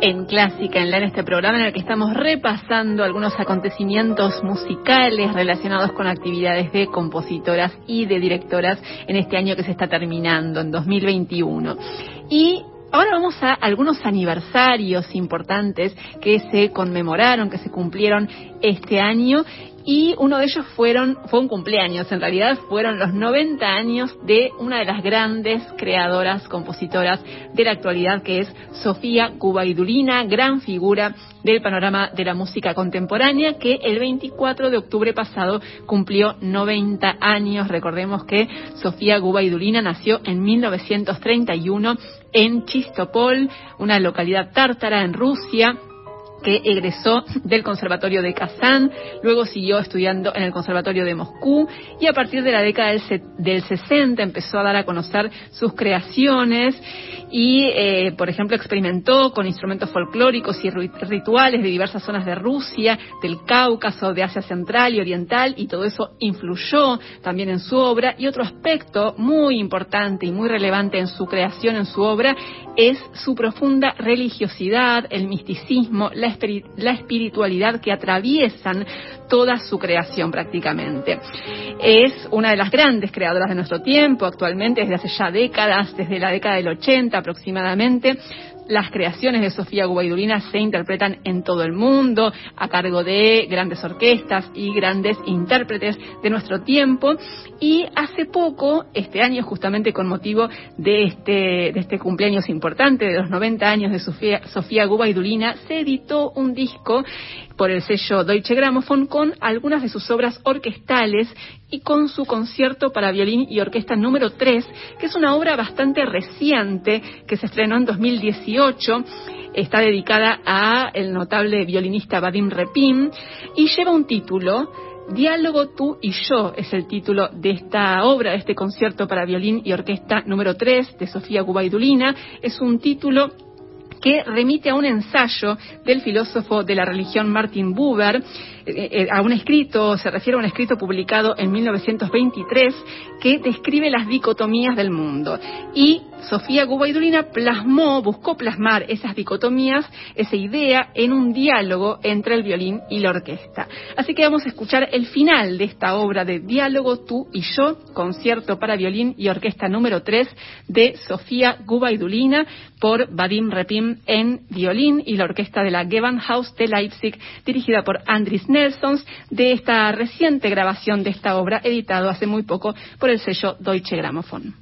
En Clásica en la en este programa en el que estamos repasando algunos acontecimientos musicales relacionados con actividades de compositoras y de directoras en este año que se está terminando, en 2021. Y Ahora vamos a algunos aniversarios importantes que se conmemoraron, que se cumplieron este año y uno de ellos fueron, fue un cumpleaños, en realidad fueron los 90 años de una de las grandes creadoras, compositoras de la actualidad, que es Sofía Cubaidulina, gran figura del panorama de la música contemporánea, que el 24 de octubre pasado cumplió 90 años. Recordemos que Sofía Gubaidulina nació en 1931 en Chistopol, una localidad tártara en Rusia que egresó del Conservatorio de Kazán, luego siguió estudiando en el Conservatorio de Moscú y a partir de la década del, 60 empezó a dar a conocer sus creaciones y, eh, por ejemplo, experimentó con instrumentos folclóricos y rituales de diversas zonas de Rusia, del Cáucaso, de Asia Central y Oriental y todo eso influyó también en su obra. Y otro aspecto muy importante y muy relevante en su creación, en su obra, es su profunda religiosidad, el misticismo, la la espiritualidad que atraviesan toda su creación prácticamente. Es una de las grandes creadoras de nuestro tiempo, actualmente desde hace ya décadas, desde la década del 80 aproximadamente, las creaciones de Sofía Gubaidulina se interpretan en todo el mundo a cargo de grandes orquestas y grandes intérpretes de nuestro tiempo. Y hace poco, este año justamente con motivo de este, de este cumpleaños importante de los 90 años de Sofía, Sofía Gubaidulina, se editó un disco por el sello Deutsche Grammophon con algunas de sus obras orquestales y con su concierto para violín y orquesta número 3, que es una obra bastante reciente que se estrenó en 2018 está dedicada a el notable violinista Vadim Repin y lleva un título Diálogo tú y yo es el título de esta obra, de este concierto para violín y orquesta número 3 de Sofía Gubaidulina. Es un título que remite a un ensayo del filósofo de la religión Martin Buber, eh, eh, a un escrito, se refiere a un escrito publicado en 1923 que describe las dicotomías del mundo. Y Sofía Gubaidulina plasmó, buscó plasmar esas dicotomías, esa idea, en un diálogo entre el violín y la orquesta. Así que vamos a escuchar el final de esta obra de Diálogo tú y yo, concierto para violín y orquesta número 3 de Sofía Gubaidulina por Vadim Repim en violín y la orquesta de la Gewandhaus de Leipzig, dirigida por Andris Nelsons, de esta reciente grabación de esta obra, editado hace muy poco por el sello Deutsche Grammophon.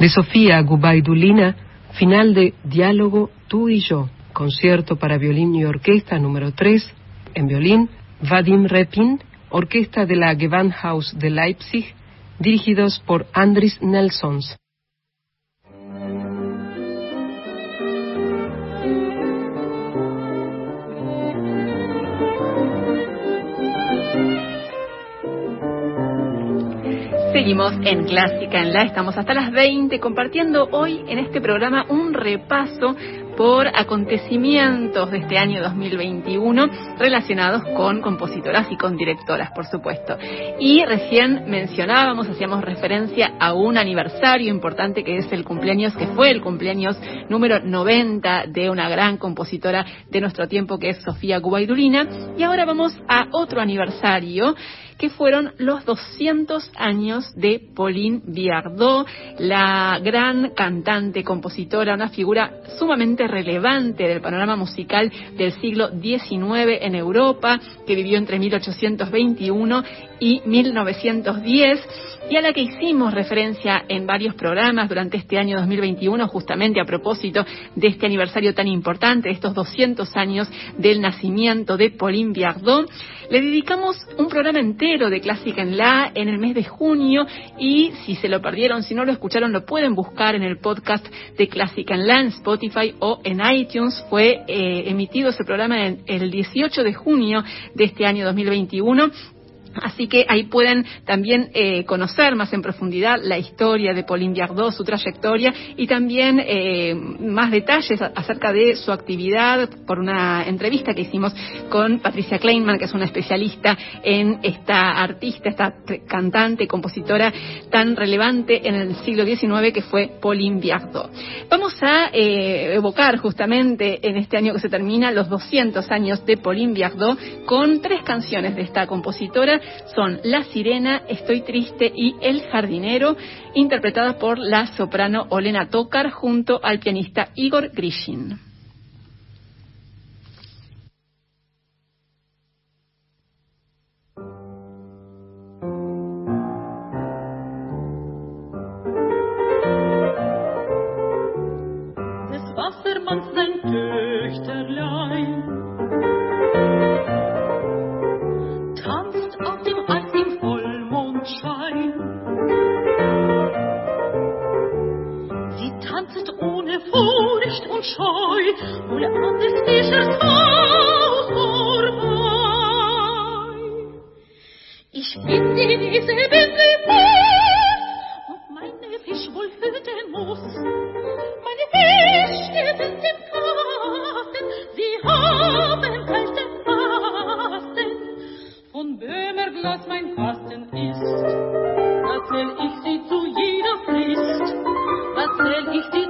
De Sofía Gubaidulina, final de Diálogo Tú y Yo, concierto para violín y orquesta número 3, en violín, Vadim Repin, orquesta de la Gewandhaus de Leipzig, dirigidos por Andris Nelsons. Seguimos en Clásica en la, estamos hasta las 20 compartiendo hoy en este programa un repaso por acontecimientos de este año 2021 relacionados con compositoras y con directoras, por supuesto. Y recién mencionábamos, hacíamos referencia a un aniversario importante que es el cumpleaños, que fue el cumpleaños número 90 de una gran compositora de nuestro tiempo que es Sofía Gubaidulina. Y ahora vamos a otro aniversario que fueron los 200 años de Pauline Viardot, la gran cantante, compositora, una figura sumamente relevante del panorama musical del siglo XIX en Europa, que vivió entre 1821 y 1910 y a la que hicimos referencia en varios programas durante este año 2021, justamente a propósito de este aniversario tan importante, estos 200 años del nacimiento de Pauline Viardot. Le dedicamos un programa entero de Clásica en La en el mes de junio y si se lo perdieron, si no lo escucharon, lo pueden buscar en el podcast de Clásica en La en Spotify o en iTunes. Fue eh, emitido ese programa en, el 18 de junio de este año 2021 Así que ahí pueden también eh, conocer más en profundidad la historia de Pauline Viardot, su trayectoria y también eh, más detalles acerca de su actividad por una entrevista que hicimos con Patricia Kleinman, que es una especialista en esta artista, esta cantante, compositora tan relevante en el siglo XIX que fue Pauline Viardot. Vamos a eh, evocar justamente en este año que se termina los 200 años de Pauline Viardot con tres canciones de esta compositora son La Sirena, Estoy Triste y El Jardinero, interpretadas por la soprano Olena Tokar junto al pianista Igor Grishin. Furcht und Scheu, wohl an ist Fischers Bauch vorbei. Ich bin in dieselben Gebiet und meine Fisch wohl hüten muss. Meine Fisch sind im Kasten, sie haben kalten Fasten. Von Böhmerglas mein Kasten ist, erzähl ich sie zu jeder Frist, erzähl ich die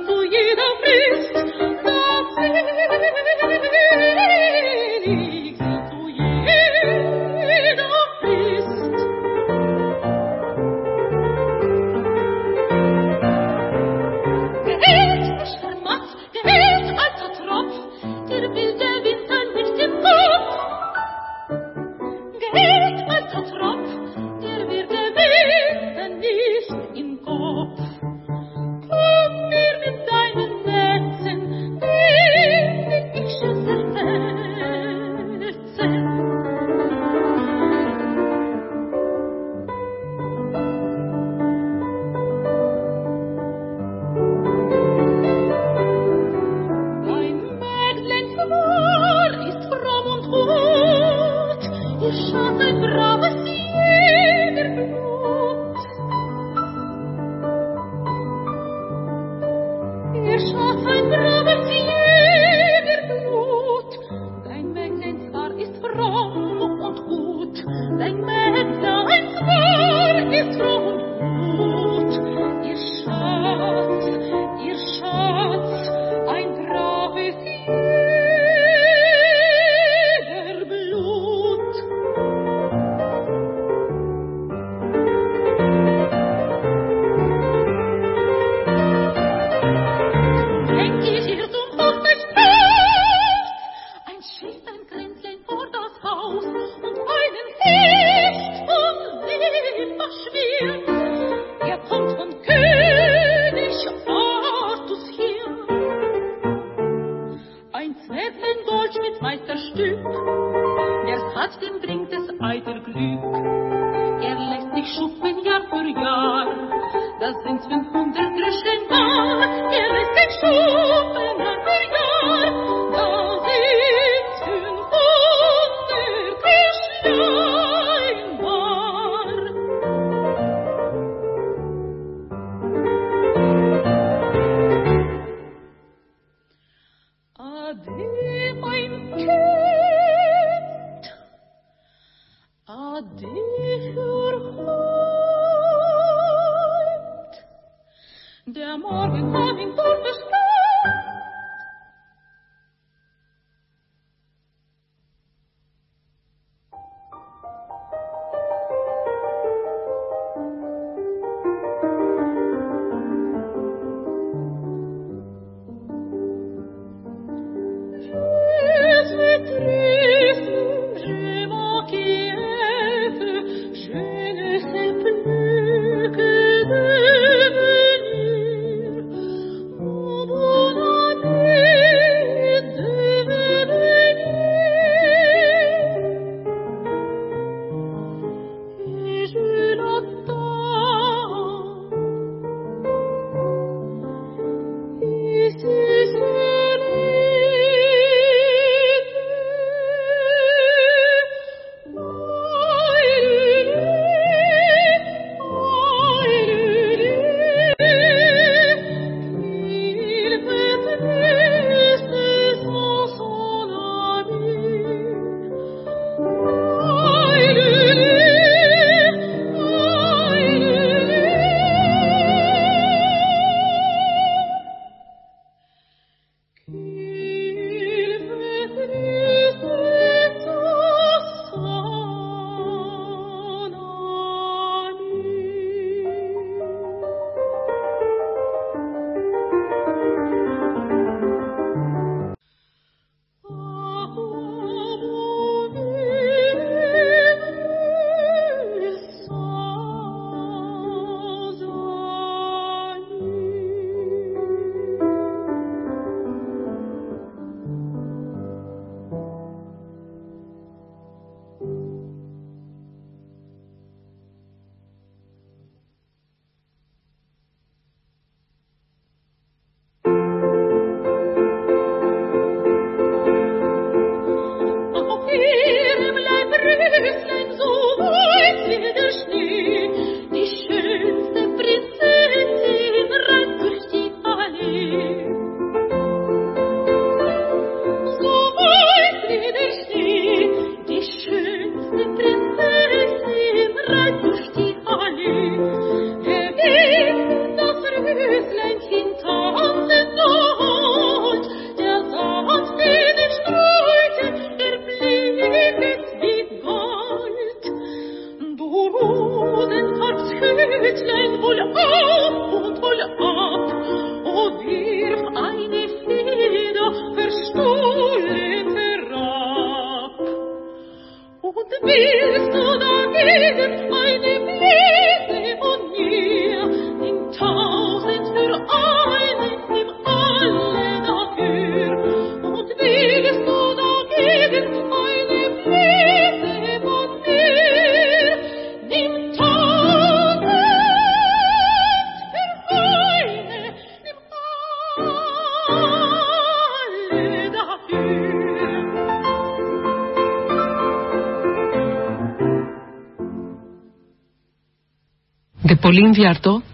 De Pauline Viardot,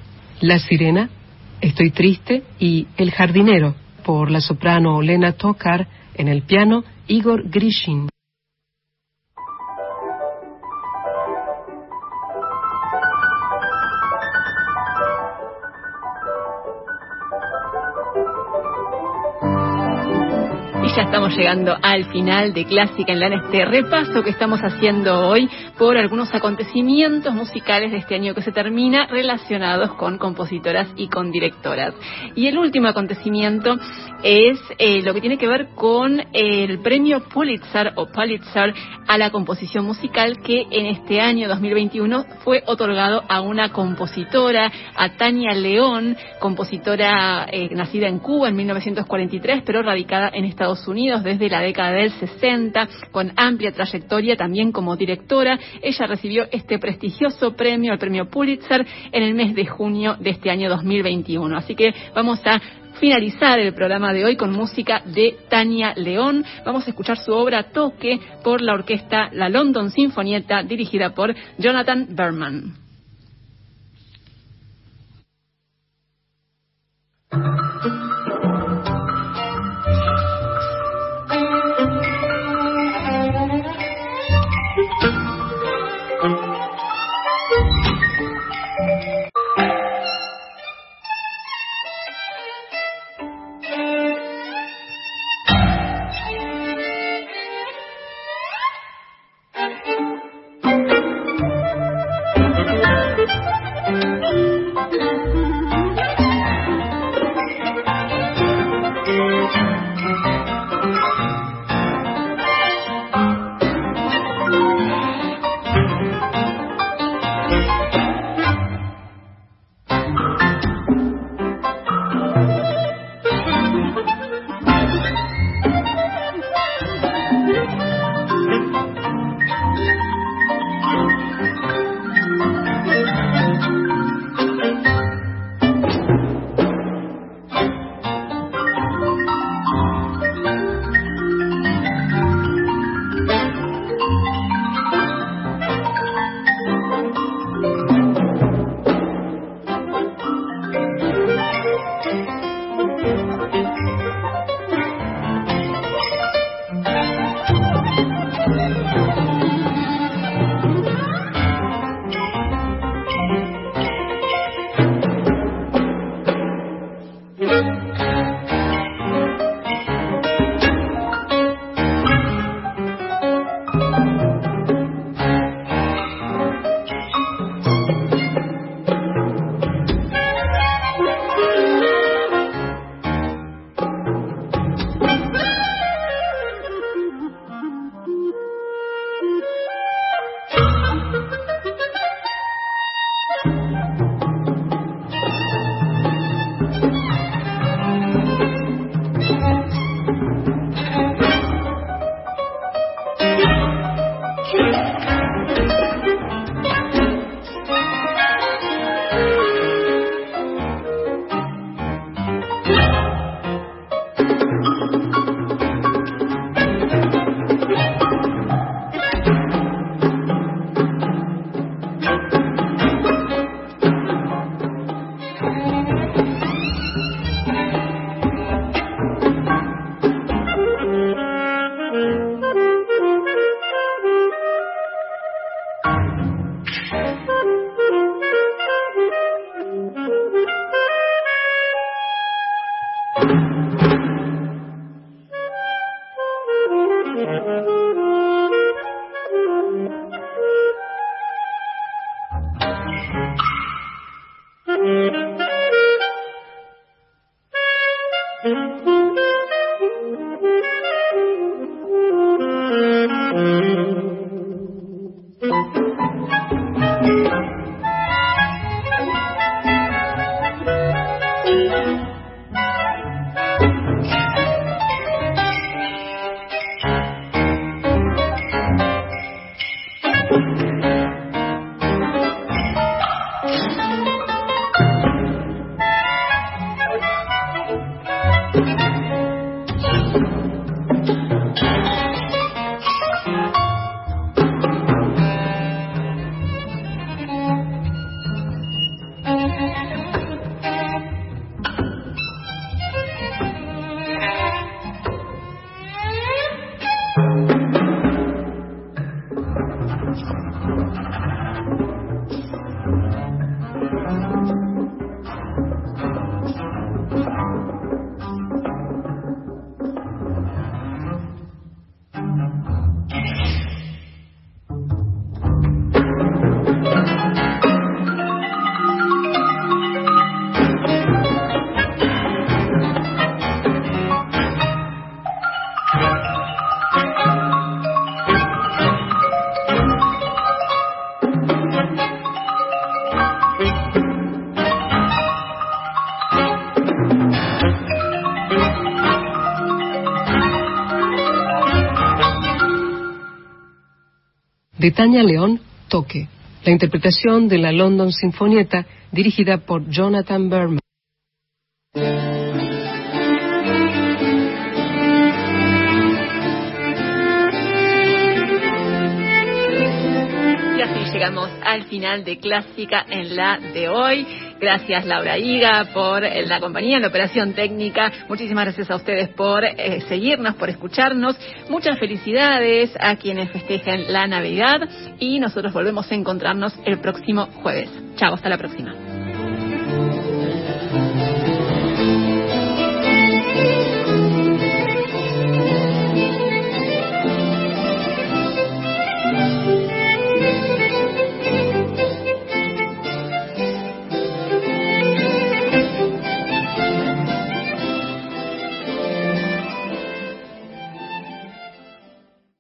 La Sirena, Estoy Triste y El Jardinero, por la soprano Lena Tokar, en el piano Igor Grishin. Llegando al final de Clásica en la este repaso que estamos haciendo hoy por algunos acontecimientos musicales de este año que se termina relacionados con compositoras y con directoras. Y el último acontecimiento es eh, lo que tiene que ver con el premio Pulitzer o Pulitzer a la composición musical que en este año 2021 fue otorgado a una compositora, a Tania León, compositora eh, nacida en Cuba en 1943 pero radicada en Estados Unidos desde la década del 60, con amplia trayectoria también como directora. Ella recibió este prestigioso premio, el premio Pulitzer, en el mes de junio de este año 2021. Así que vamos a finalizar el programa de hoy con música de Tania León. Vamos a escuchar su obra Toque por la orquesta La London Sinfonieta, dirigida por Jonathan Berman. Tania León, Toque, la interpretación de la London Sinfonieta dirigida por Jonathan Berman. Y así llegamos al final de Clásica en la de hoy. Gracias Laura Higa por la compañía en la operación técnica. Muchísimas gracias a ustedes por eh, seguirnos, por escucharnos. Muchas felicidades a quienes festejan la Navidad y nosotros volvemos a encontrarnos el próximo jueves. Chao, hasta la próxima.